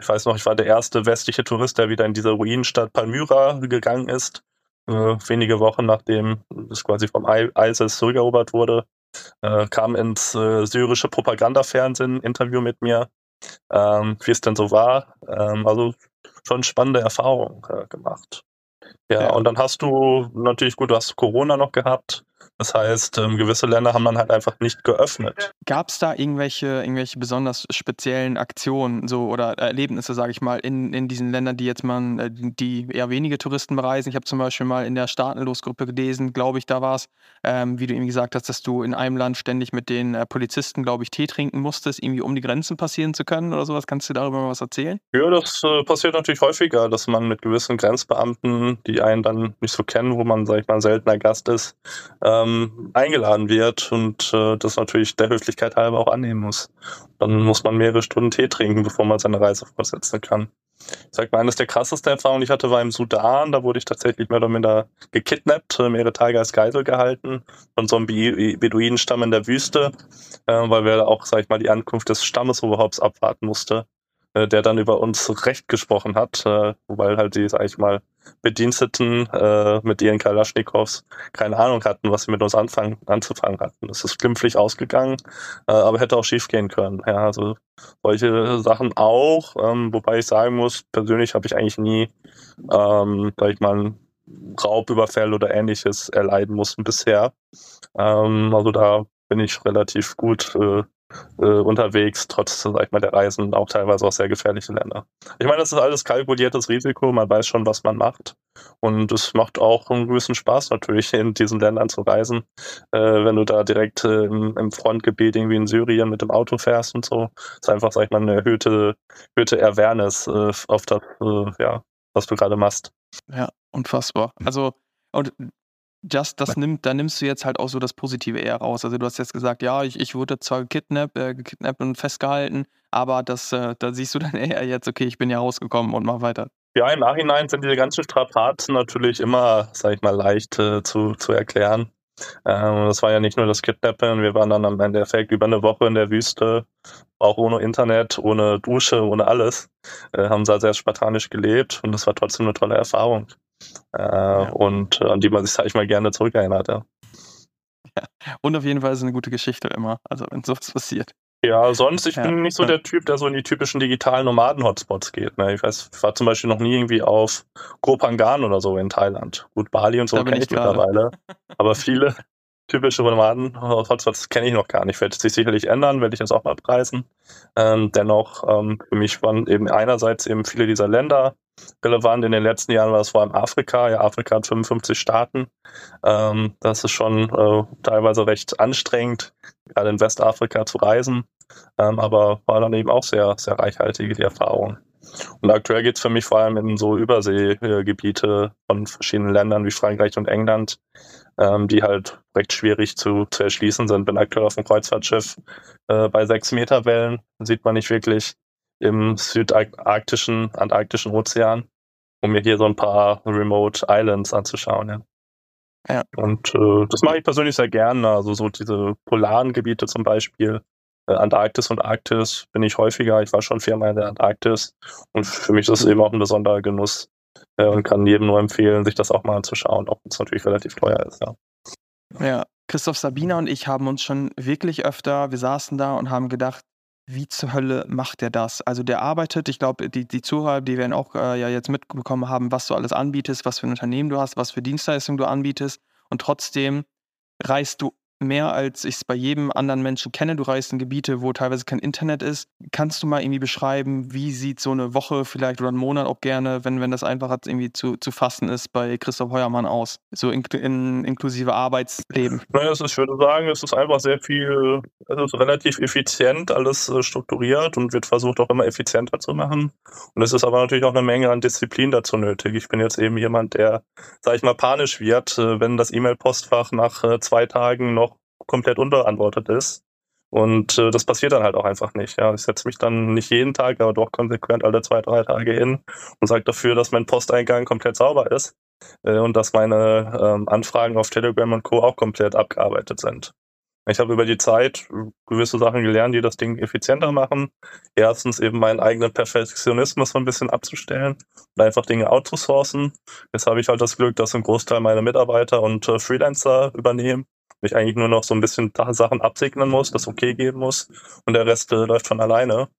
Ich weiß noch, ich war der erste westliche Tourist, der wieder in diese Ruinenstadt Palmyra gegangen ist. Äh, wenige Wochen nachdem es quasi vom ISIS zurückerobert wurde, äh, kam ins äh, syrische Propagandafernsehen Interview mit mir, ähm, wie es denn so war. Ähm, also schon spannende Erfahrungen äh, gemacht. Ja, ja, und dann hast du natürlich, gut, du hast Corona noch gehabt. Das heißt, ähm, gewisse Länder haben dann halt einfach nicht geöffnet. Gab es da irgendwelche, irgendwelche besonders speziellen Aktionen so oder Erlebnisse, sage ich mal, in, in diesen Ländern, die jetzt man, äh, die eher wenige Touristen bereisen? Ich habe zum Beispiel mal in der Staatenlos-Gruppe gelesen, glaube ich, da war es, ähm, wie du eben gesagt hast, dass du in einem Land ständig mit den äh, Polizisten, glaube ich, Tee trinken musstest, irgendwie um die Grenzen passieren zu können oder sowas. Kannst du darüber mal was erzählen? Ja, das äh, passiert natürlich häufiger, dass man mit gewissen Grenzbeamten, die einen dann nicht so kennen, wo man, sag ich mal, ein seltener Gast ist, ähm, ähm, eingeladen wird und äh, das natürlich der Höflichkeit halber auch annehmen muss. Dann muss man mehrere Stunden Tee trinken, bevor man seine Reise fortsetzen kann. Ich sag mal, eines der krassesten Erfahrungen, die ich hatte, war im Sudan. Da wurde ich tatsächlich mehr oder minder gekidnappt, äh, mehrere Tage als Geisel gehalten von so einem Beduinenstamm in der Wüste, äh, weil wir auch, sag ich mal, die Ankunft des Stammesoberhaupts abwarten musste. Äh, der dann über uns Recht gesprochen hat, äh, weil halt die, sag ich mal, Bediensteten äh, mit ihren Kalaschnikows keine Ahnung hatten, was sie mit uns anfangen, anzufangen hatten. Es ist glimpflich ausgegangen, äh, aber hätte auch schief gehen können. Ja, also solche Sachen auch, ähm, wobei ich sagen muss, persönlich habe ich eigentlich nie, ähm, sag ich mal, Raubüberfall oder ähnliches erleiden mussten bisher. Ähm, also da bin ich relativ gut äh, äh, unterwegs, trotz, sag ich mal, der Reisen, auch teilweise auch sehr gefährliche Länder. Ich meine, das ist alles kalkuliertes Risiko, man weiß schon, was man macht. Und es macht auch einen gewissen Spaß natürlich, in diesen Ländern zu reisen. Äh, wenn du da direkt äh, im, im, Frontgebiet irgendwie in Syrien mit dem Auto fährst und so, ist einfach, sag ich mal, eine erhöhte, erhöhte Awareness äh, auf das, äh, ja, was du gerade machst. Ja, unfassbar. Also, und Just, das nimmt, da nimmst du jetzt halt auch so das Positive eher raus. Also du hast jetzt gesagt, ja, ich, ich wurde zwar gekidnappt, äh, gekidnappt und festgehalten, aber das, äh, da siehst du dann <laughs> eher jetzt, okay, ich bin ja rausgekommen und mach weiter. Ja, im Nachhinein sind diese ganzen Strapazen natürlich immer, sag ich mal, leicht äh, zu, zu erklären. Ähm, das war ja nicht nur das Kidnappen, wir waren dann am Endeffekt über eine Woche in der Wüste, auch ohne Internet, ohne Dusche, ohne alles. Äh, haben da sehr spartanisch gelebt und das war trotzdem eine tolle Erfahrung. Äh, ja. Und äh, an die man sich, sag ich mal, gerne zurückerinnert. Ja. ja. Und auf jeden Fall ist es eine gute Geschichte immer, also wenn sowas passiert. Ja, sonst, ich ja. bin nicht so der Typ, der so in die typischen digitalen Nomaden-Hotspots geht. Ne? Ich weiß, ich war zum Beispiel noch nie irgendwie auf Kopangan oder so in Thailand. Gut, Bali und so kenne ich, ich mittlerweile. Aber <laughs> viele typische Nomaden-Hotspots kenne ich noch gar nicht. Wird sich sicherlich ändern, werde ich das auch mal preisen. Ähm, dennoch, ähm, für mich waren eben einerseits eben viele dieser Länder relevant. In den letzten Jahren war es vor allem Afrika. Ja, Afrika hat 55 Staaten. Ähm, das ist schon äh, teilweise recht anstrengend, gerade in Westafrika zu reisen. Ähm, aber war dann eben auch sehr, sehr reichhaltige die Erfahrung. Und aktuell geht es für mich vor allem in so Überseegebiete von verschiedenen Ländern wie Frankreich und England, ähm, die halt recht schwierig zu, zu erschließen sind. Bin aktuell auf dem Kreuzfahrtschiff äh, bei sechs Meter Wellen, sieht man nicht wirklich im südarktischen, antarktischen Ozean, um mir hier so ein paar Remote Islands anzuschauen. Ja. Ja. Und äh, das mache ich persönlich sehr gerne. Also so diese polaren Gebiete zum Beispiel, äh, Antarktis und Arktis bin ich häufiger. Ich war schon viermal in der Antarktis und für mich ist es eben auch ein besonderer Genuss äh, und kann jedem nur empfehlen, sich das auch mal anzuschauen, auch wenn es natürlich relativ teuer ist. Ja. ja, Christoph Sabina und ich haben uns schon wirklich öfter, wir saßen da und haben gedacht, wie zur Hölle macht der das? Also der arbeitet, ich glaube, die, die Zuhörer, die werden auch äh, ja jetzt mitbekommen haben, was du alles anbietest, was für ein Unternehmen du hast, was für Dienstleistungen du anbietest. Und trotzdem reist du mehr als ich es bei jedem anderen Menschen kenne. Du reist in Gebiete, wo teilweise kein Internet ist. Kannst du mal irgendwie beschreiben, wie sieht so eine Woche vielleicht oder ein Monat auch gerne, wenn, wenn das einfacher irgendwie zu, zu fassen ist, bei Christoph Heuermann aus? So in, in, inklusive Arbeitsleben. Naja, ist, ich würde sagen, es ist einfach sehr viel, es ist relativ effizient alles äh, strukturiert und wird versucht auch immer effizienter zu machen. Und es ist aber natürlich auch eine Menge an Disziplin dazu nötig. Ich bin jetzt eben jemand, der, sag ich mal, panisch wird, äh, wenn das E-Mail-Postfach nach äh, zwei Tagen noch komplett unbeantwortet ist. Und äh, das passiert dann halt auch einfach nicht. Ja. Ich setze mich dann nicht jeden Tag, aber doch konsequent alle zwei, drei Tage hin und sage dafür, dass mein Posteingang komplett sauber ist äh, und dass meine ähm, Anfragen auf Telegram und Co. auch komplett abgearbeitet sind. Ich habe über die Zeit gewisse Sachen gelernt, die das Ding effizienter machen. Erstens eben meinen eigenen Perfektionismus so ein bisschen abzustellen und einfach Dinge outzusourcen. Jetzt habe ich halt das Glück, dass ein Großteil meiner Mitarbeiter und äh, Freelancer übernehmen ich eigentlich nur noch so ein bisschen Sachen absegnen muss, das okay geben muss und der Rest äh, läuft von alleine.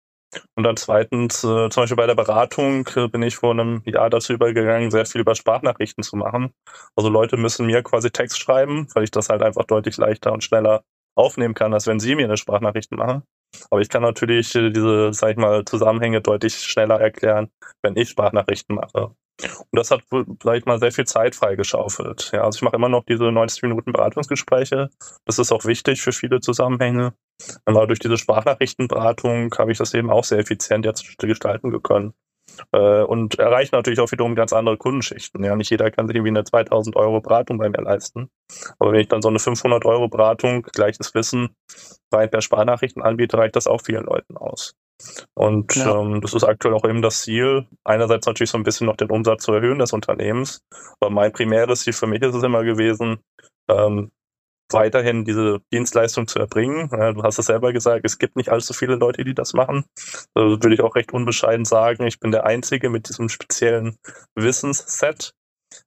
Und dann zweitens, äh, zum Beispiel bei der Beratung äh, bin ich vor einem Jahr dazu übergegangen, sehr viel über Sprachnachrichten zu machen. Also Leute müssen mir quasi Text schreiben, weil ich das halt einfach deutlich leichter und schneller aufnehmen kann, als wenn sie mir eine Sprachnachricht machen. Aber ich kann natürlich äh, diese, sag ich mal, Zusammenhänge deutlich schneller erklären, wenn ich Sprachnachrichten mache. Und das hat, sag ich mal, sehr viel Zeit freigeschaufelt. Ja, also ich mache immer noch diese 90 Minuten Beratungsgespräche. Das ist auch wichtig für viele Zusammenhänge. Aber durch diese Sprachnachrichtenberatung habe ich das eben auch sehr effizient jetzt gestalten können. Äh, und erreicht natürlich auch wiederum ganz andere Kundenschichten. Ja, nicht jeder kann sich irgendwie eine 2000 Euro Beratung bei mir leisten. Aber wenn ich dann so eine 500 Euro Beratung, gleiches Wissen, rein per Sprachnachrichten anbiete, reicht das auch vielen Leuten aus. Und ja. ähm, das ist aktuell auch eben das Ziel. Einerseits natürlich so ein bisschen noch den Umsatz zu erhöhen des Unternehmens. Aber mein primäres Ziel für mich ist es immer gewesen, ähm, weiterhin diese Dienstleistung zu erbringen. Ja, du hast es selber gesagt, es gibt nicht allzu viele Leute, die das machen. Also würde ich auch recht unbescheiden sagen, ich bin der Einzige mit diesem speziellen Wissensset.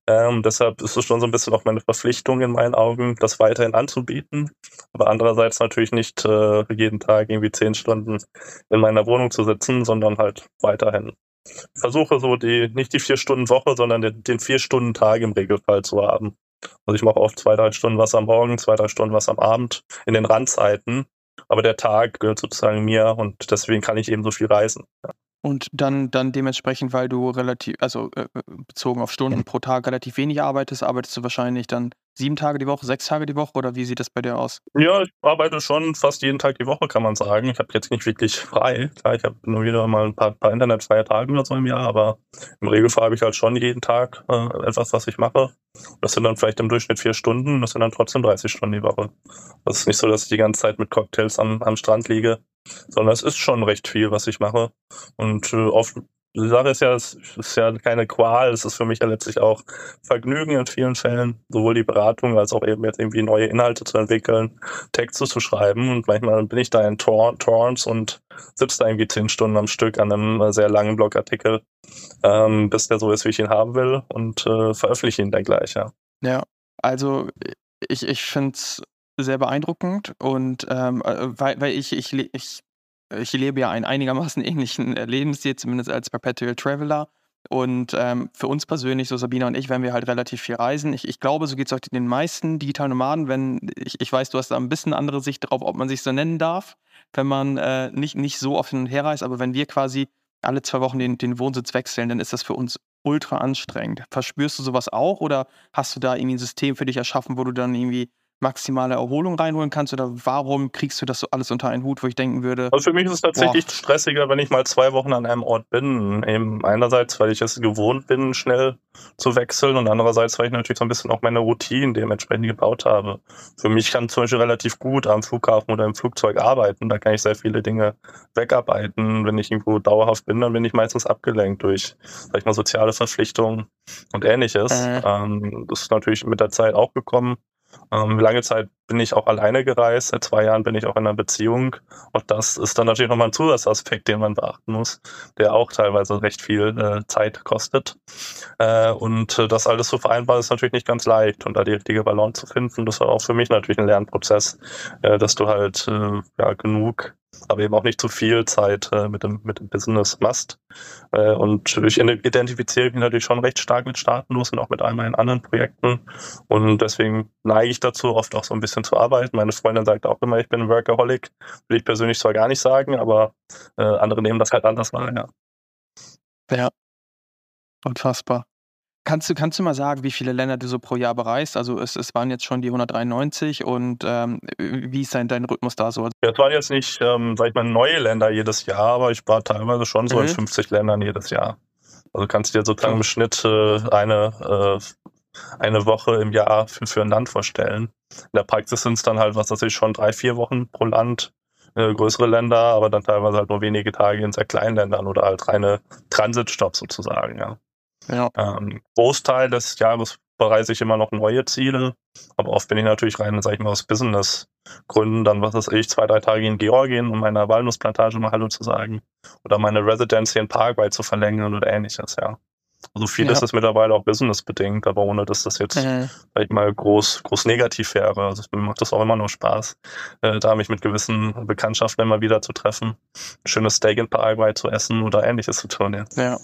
Ähm, deshalb ist es schon so ein bisschen auch meine Verpflichtung in meinen Augen, das weiterhin anzubieten. Aber andererseits natürlich nicht äh, jeden Tag irgendwie zehn Stunden in meiner Wohnung zu sitzen, sondern halt weiterhin. Ich versuche so die, nicht die vier Stunden Woche, sondern den, den vier Stunden Tag im Regelfall zu haben. Also ich mache oft zwei, drei Stunden was am Morgen, zwei, drei Stunden was am Abend in den Randzeiten. Aber der Tag gehört sozusagen mir und deswegen kann ich eben so viel reisen. Ja. Und dann, dann dementsprechend, weil du relativ, also äh, bezogen auf Stunden pro Tag relativ wenig arbeitest, arbeitest du wahrscheinlich dann sieben Tage die Woche, sechs Tage die Woche oder wie sieht das bei dir aus? Ja, ich arbeite schon fast jeden Tag die Woche, kann man sagen. Ich habe jetzt nicht wirklich frei. Klar, ich habe nur wieder mal ein paar, paar internetfreie Tage oder so im Jahr, aber im Regelfall habe ich halt schon jeden Tag äh, etwas, was ich mache. Das sind dann vielleicht im Durchschnitt vier Stunden, das sind dann trotzdem 30 Stunden die Woche. Das ist nicht so, dass ich die ganze Zeit mit Cocktails am, am Strand liege, sondern es ist schon recht viel, was ich mache. Und äh, oft die Sache ist ja, es ist ja keine Qual, es ist für mich ja letztlich auch Vergnügen in vielen Fällen, sowohl die Beratung als auch eben jetzt irgendwie neue Inhalte zu entwickeln, Texte zu schreiben und manchmal bin ich da in Tor Torrents und sitze da irgendwie zehn Stunden am Stück an einem sehr langen Blogartikel, ähm, bis der so ist, wie ich ihn haben will und äh, veröffentliche ihn dann gleich, ja. Ja, also ich, ich finde es sehr beeindruckend und ähm, äh, weil, weil ich, ich, ich ich lebe ja einen einigermaßen <laughs> ähnlichen äh, Lebensstil, zumindest als Perpetual Traveler. Und ähm, für uns persönlich, so Sabina und ich, werden wir halt relativ viel reisen. Ich, ich glaube, so geht es auch den meisten digitalen Nomaden, wenn, ich, ich weiß, du hast da ein bisschen andere Sicht drauf, ob man sich so nennen darf, wenn man äh, nicht, nicht so oft hin und her reist, aber wenn wir quasi alle zwei Wochen den, den Wohnsitz wechseln, dann ist das für uns ultra anstrengend. Verspürst du sowas auch oder hast du da irgendwie ein System für dich erschaffen, wo du dann irgendwie maximale Erholung reinholen kannst? Oder warum kriegst du das so alles unter einen Hut, wo ich denken würde? Also für mich ist es tatsächlich boah. stressiger, wenn ich mal zwei Wochen an einem Ort bin. Eben einerseits, weil ich es gewohnt bin, schnell zu wechseln und andererseits, weil ich natürlich so ein bisschen auch meine Routine dementsprechend gebaut habe. Für mich kann zum Beispiel relativ gut am Flughafen oder im Flugzeug arbeiten. Da kann ich sehr viele Dinge wegarbeiten. Wenn ich irgendwo dauerhaft bin, dann bin ich meistens abgelenkt durch, sag ich mal, soziale Verpflichtungen und ähnliches. Äh. Ähm, das ist natürlich mit der Zeit auch gekommen. Ähm, lange Zeit bin ich auch alleine gereist. Seit zwei Jahren bin ich auch in einer Beziehung. Und das ist dann natürlich nochmal ein Zusatzaspekt, den man beachten muss, der auch teilweise recht viel äh, Zeit kostet. Äh, und äh, das alles zu vereinbaren ist natürlich nicht ganz leicht. Und da die richtige Balance zu finden, das war auch für mich natürlich ein Lernprozess, äh, dass du halt äh, ja, genug aber eben auch nicht zu viel Zeit äh, mit, dem, mit dem Business machst. Äh, und ich identifiziere mich natürlich schon recht stark mit Staatenlos und auch mit all meinen anderen Projekten. Und deswegen neige ich dazu, oft auch so ein bisschen zu arbeiten. Meine Freundin sagt auch immer, ich bin ein Workaholic. Will ich persönlich zwar gar nicht sagen, aber äh, andere nehmen das halt anders wahr, ja. Ja. Unfassbar. Kannst du, kannst du mal sagen, wie viele Länder du so pro Jahr bereist? Also es, es waren jetzt schon die 193 und ähm, wie ist dein, dein Rhythmus da so? Ja, es waren jetzt nicht, ähm, sag ich mal, neue Länder jedes Jahr, aber ich war teilweise schon so mhm. in 50 Ländern jedes Jahr. Also kannst du dir sozusagen im Schnitt äh, eine, äh, eine Woche im Jahr für, für ein Land vorstellen. In der Praxis sind es dann halt, was weiß ich, schon drei, vier Wochen pro Land, äh, größere Länder, aber dann teilweise halt nur wenige Tage in sehr kleinen Ländern oder halt reine Transitstops sozusagen, ja. Ja. Ähm, Großteil des Jahres bereise ich immer noch neue Ziele, aber oft bin ich natürlich rein, sag ich mal, aus Business-Gründen dann, was weiß ich, zwei, drei Tage in Georgien, um meiner Walnussplantage mal Hallo zu sagen oder meine Residency in Paraguay zu verlängern oder ähnliches, ja. Also vieles ja. ist mittlerweile auch businessbedingt, aber ohne dass das jetzt, mhm. sag ich mal, groß, groß negativ wäre. Also mir macht das auch immer noch Spaß, äh, da mich mit gewissen Bekanntschaften immer wieder zu treffen, ein schönes Steak in Paraguay zu essen oder ähnliches zu tun, ja. Ja,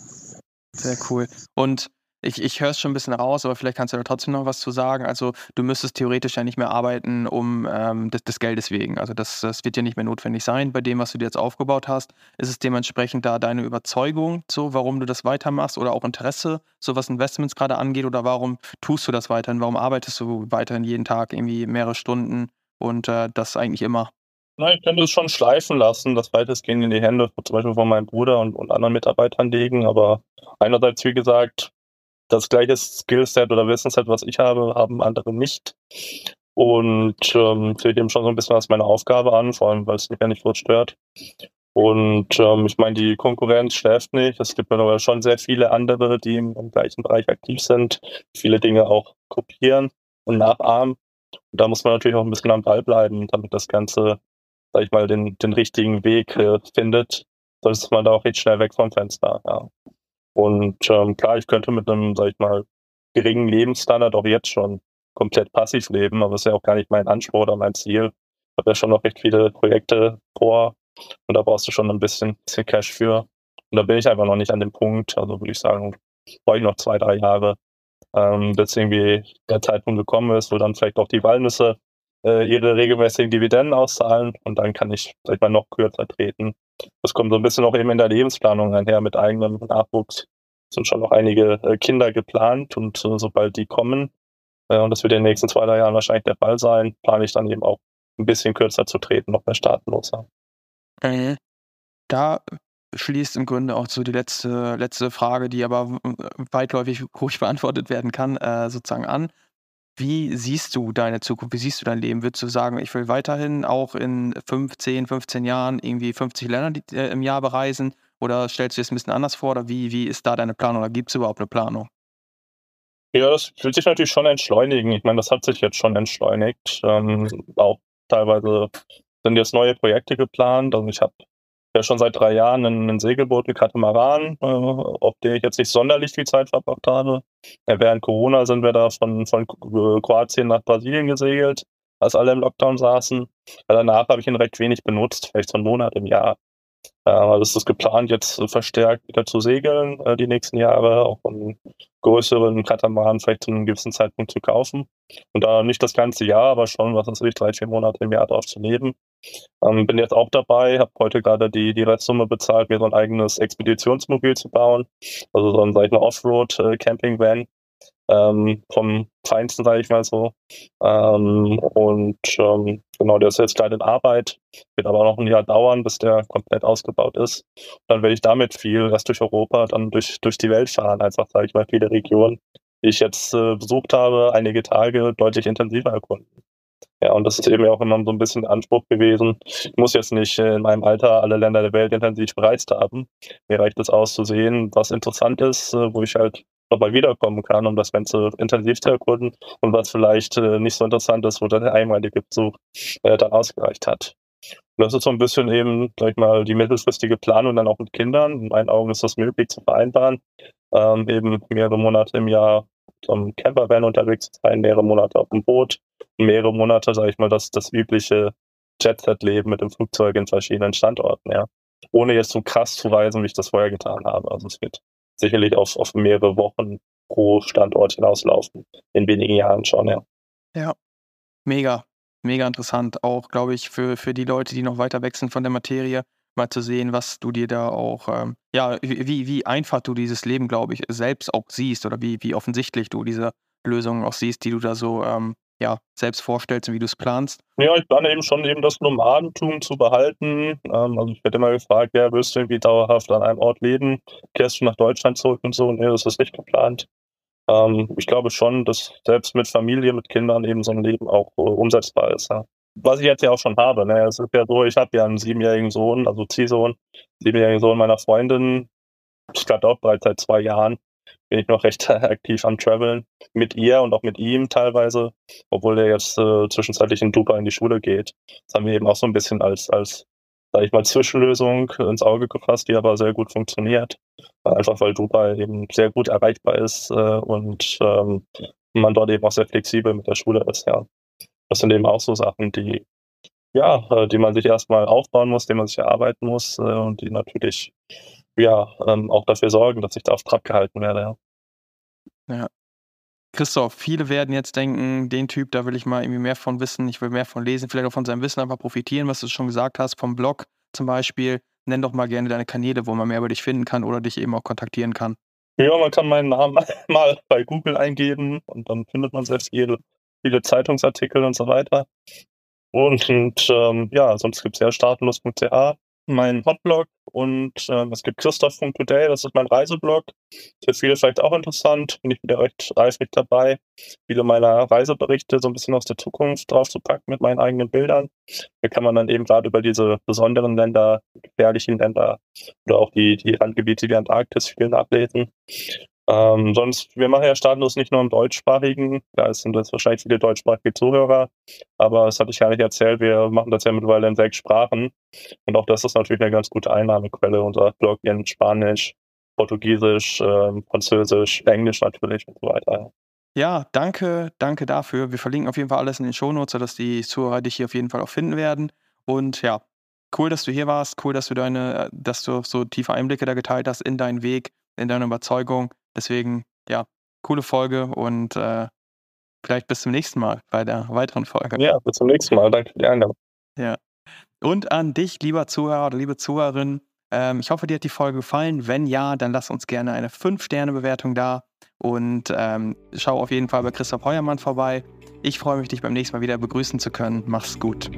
sehr cool. Und ich, ich höre es schon ein bisschen raus, aber vielleicht kannst du da trotzdem noch was zu sagen. Also du müsstest theoretisch ja nicht mehr arbeiten um ähm, des, des, Geldes wegen. Also das, das wird ja nicht mehr notwendig sein bei dem, was du dir jetzt aufgebaut hast. Ist es dementsprechend da deine Überzeugung, so warum du das weitermachst oder auch Interesse, so was Investments gerade angeht oder warum tust du das weiterhin? Warum arbeitest du weiterhin jeden Tag irgendwie mehrere Stunden und äh, das eigentlich immer? Nein, ich könnte es schon schleifen lassen, das weitestgehend in die Hände zum Beispiel von meinem Bruder und, und anderen Mitarbeitern legen. Aber einerseits, wie gesagt, das gleiche Skillset oder Wissensset, was ich habe, haben andere nicht. Und ähm, sehe dem schon so ein bisschen als meine Aufgabe an, vor allem, weil es mich ja nicht kurz stört. Und ähm, ich meine, die Konkurrenz schläft nicht. Es gibt aber schon sehr viele andere, die im, im, gleichen Bereich aktiv sind, viele Dinge auch kopieren und nachahmen. Und da muss man natürlich auch ein bisschen am Ball bleiben, damit das Ganze sag ich mal, den, den richtigen Weg äh, findet, sonst ist man da auch recht schnell weg vom Fenster. Ja. Und ähm, klar, ich könnte mit einem, sag ich mal, geringen Lebensstandard auch jetzt schon komplett passiv leben, aber das ist ja auch gar nicht mein Anspruch oder mein Ziel. Ich habe ja schon noch recht viele Projekte vor und da brauchst du schon ein bisschen, bisschen Cash für. Und da bin ich einfach noch nicht an dem Punkt. Also würde ich sagen, brauche ich noch zwei, drei Jahre, ähm, bis irgendwie der Zeitpunkt gekommen ist, wo dann vielleicht auch die Walnüsse äh, ihre regelmäßigen Dividenden auszahlen und dann kann ich, sag ich mal, noch kürzer treten. Das kommt so ein bisschen auch eben in der Lebensplanung einher mit eigenem Nachwuchs. Es sind schon noch einige äh, Kinder geplant und äh, sobald die kommen, äh, und das wird in den nächsten zwei, drei Jahren wahrscheinlich der Fall sein, plane ich dann eben auch ein bisschen kürzer zu treten, noch mehr staatenloser. Mhm. Da schließt im Grunde auch so die letzte, letzte Frage, die aber weitläufig ruhig beantwortet werden kann, äh, sozusagen an. Wie siehst du deine Zukunft? Wie siehst du dein Leben? Würdest du sagen, ich will weiterhin auch in 15, 15 Jahren irgendwie 50 Länder äh, im Jahr bereisen? Oder stellst du dir das ein bisschen anders vor? Oder wie, wie ist da deine Planung? Oder gibt es überhaupt eine Planung? Ja, das wird sich natürlich schon entschleunigen. Ich meine, das hat sich jetzt schon entschleunigt. Ähm, auch teilweise sind jetzt neue Projekte geplant. Also ich habe ja schon seit drei Jahren ein, Segelboot, ein Katamaran, äh, auf dem ich jetzt nicht sonderlich viel Zeit verbracht habe. Ja, während Corona sind wir da von, von Kroatien nach Brasilien gesegelt, als alle im Lockdown saßen. Ja, danach habe ich ihn recht wenig benutzt, vielleicht so einen Monat im Jahr. Äh, also es ist geplant, jetzt verstärkt wieder zu segeln äh, die nächsten Jahre, auch einen größeren Katamaran vielleicht zu einem gewissen Zeitpunkt zu kaufen. Und da nicht das ganze Jahr, aber schon, was weiß ich, drei, vier Monate im Jahr drauf zu leben. Ähm, bin jetzt auch dabei, habe heute gerade die, die Restsumme bezahlt, mir so ein eigenes Expeditionsmobil zu bauen. Also so ein, sag Offroad-Camping-Van. Äh, ähm, vom Feinsten, sage ich mal so. Ähm, und ähm, genau, der ist jetzt gerade in Arbeit, wird aber noch ein Jahr dauern, bis der komplett ausgebaut ist. Und dann werde ich damit viel erst durch Europa, dann durch, durch die Welt fahren, einfach, sage ich mal, viele Regionen, die ich jetzt äh, besucht habe, einige Tage deutlich intensiver erkunden. Ja, und das ist eben auch immer so ein bisschen Anspruch gewesen. Ich muss jetzt nicht in meinem Alter alle Länder der Welt intensiv bereist haben. Mir reicht es aus zu sehen, was interessant ist, äh, wo ich halt nochmal wiederkommen kann, um das Ganze intensiv zu erkunden und was vielleicht äh, nicht so interessant ist, wo dann der einmalige Besuch äh, dann ausgereicht hat. Und das ist so ein bisschen eben, sag ich mal, die mittelfristige Planung dann auch mit Kindern. In meinen Augen ist das möglich zu vereinbaren, ähm, eben mehrere Monate im Jahr zum Campervan unterwegs zu sein, mehrere Monate auf dem Boot mehrere Monate, sage ich mal, das, das übliche Jet-Set-Leben mit dem Flugzeug in verschiedenen Standorten, ja. Ohne jetzt so krass zu reisen, wie ich das vorher getan habe. Also es wird sicherlich auf, auf mehrere Wochen pro Standort hinauslaufen. In wenigen Jahren schon, ja. Ja, mega, mega interessant. Auch, glaube ich, für, für die Leute, die noch weiter wechseln von der Materie, mal zu sehen, was du dir da auch, ähm, ja, wie, wie einfach du dieses Leben, glaube ich, selbst auch siehst oder wie, wie offensichtlich du diese Lösungen auch siehst, die du da so ähm, ja, selbst vorstellst und wie du es planst? Ja, ich plane eben schon eben das Nomadentum zu behalten. Ähm, also ich werde immer gefragt, ja, willst du irgendwie dauerhaft an einem Ort leben? Kehrst du nach Deutschland zurück und so? Nee, das ist nicht geplant. Ähm, ich glaube schon, dass selbst mit Familie, mit Kindern eben so ein Leben auch äh, umsetzbar ist. Ja. Was ich jetzt ja auch schon habe. Ne? Es ist ja so, ich habe ja einen siebenjährigen Sohn, also Ziehsohn, siebenjährigen Sohn meiner Freundin. Ich glaube auch bereits seit zwei Jahren bin ich noch recht <laughs> aktiv am Traveln mit ihr und auch mit ihm teilweise, obwohl er jetzt äh, zwischenzeitlich in Dubai in die Schule geht. Das haben wir eben auch so ein bisschen als, als sag ich mal, Zwischenlösung ins Auge gefasst, die aber sehr gut funktioniert. Einfach weil Dubai eben sehr gut erreichbar ist äh, und ähm, man dort eben auch sehr flexibel mit der Schule ist, ja. Das sind eben auch so Sachen, die, ja, äh, die man sich erstmal aufbauen muss, die man sich erarbeiten muss äh, und die natürlich ja, ähm, auch dafür sorgen, dass ich da auf Trab gehalten werde. Ja. ja. Christoph, viele werden jetzt denken, den Typ, da will ich mal irgendwie mehr von wissen, ich will mehr von lesen, vielleicht auch von seinem Wissen einfach profitieren, was du schon gesagt hast, vom Blog zum Beispiel. Nenn doch mal gerne deine Kanäle, wo man mehr über dich finden kann oder dich eben auch kontaktieren kann. Ja, man kann meinen Namen <laughs> mal bei Google eingeben und dann findet man selbst viele, viele Zeitungsartikel und so weiter. Und, und ähm, ja, sonst gibt es ja startlos.ch mein Hotblog und äh, es gibt Christoph.today, das ist mein Reiseblog. Für viele vielleicht auch interessant, bin ich wieder recht eifrig dabei, viele meiner Reiseberichte so ein bisschen aus der Zukunft draufzupacken mit meinen eigenen Bildern. Hier kann man dann eben gerade über diese besonderen Länder, gefährlichen Länder oder auch die, die Randgebiete wie Antarktis viel nachlesen. Ähm, sonst, wir machen ja Staatenlos nicht nur im deutschsprachigen, da sind jetzt wahrscheinlich viele deutschsprachige Zuhörer, aber das hatte ich ja nicht erzählt, wir machen das ja mittlerweile in sechs Sprachen und auch das ist natürlich eine ganz gute Einnahmequelle, unser Blog in Spanisch, Portugiesisch, äh, Französisch, Englisch natürlich und so weiter. Ja, danke, danke dafür. Wir verlinken auf jeden Fall alles in den Shownotes, sodass die Zuhörer dich hier auf jeden Fall auch finden werden. Und ja, cool, dass du hier warst, cool, dass du deine, dass du so tiefe Einblicke da geteilt hast in deinen Weg, in deine Überzeugung. Deswegen, ja, coole Folge und äh, vielleicht bis zum nächsten Mal bei der weiteren Folge. Ja, bis zum nächsten Mal. Danke für die Einladung. Ja. Und an dich, lieber Zuhörer oder liebe Zuhörerin, ähm, ich hoffe, dir hat die Folge gefallen. Wenn ja, dann lass uns gerne eine 5-Sterne-Bewertung da und ähm, schau auf jeden Fall bei Christoph Heuermann vorbei. Ich freue mich, dich beim nächsten Mal wieder begrüßen zu können. Mach's gut.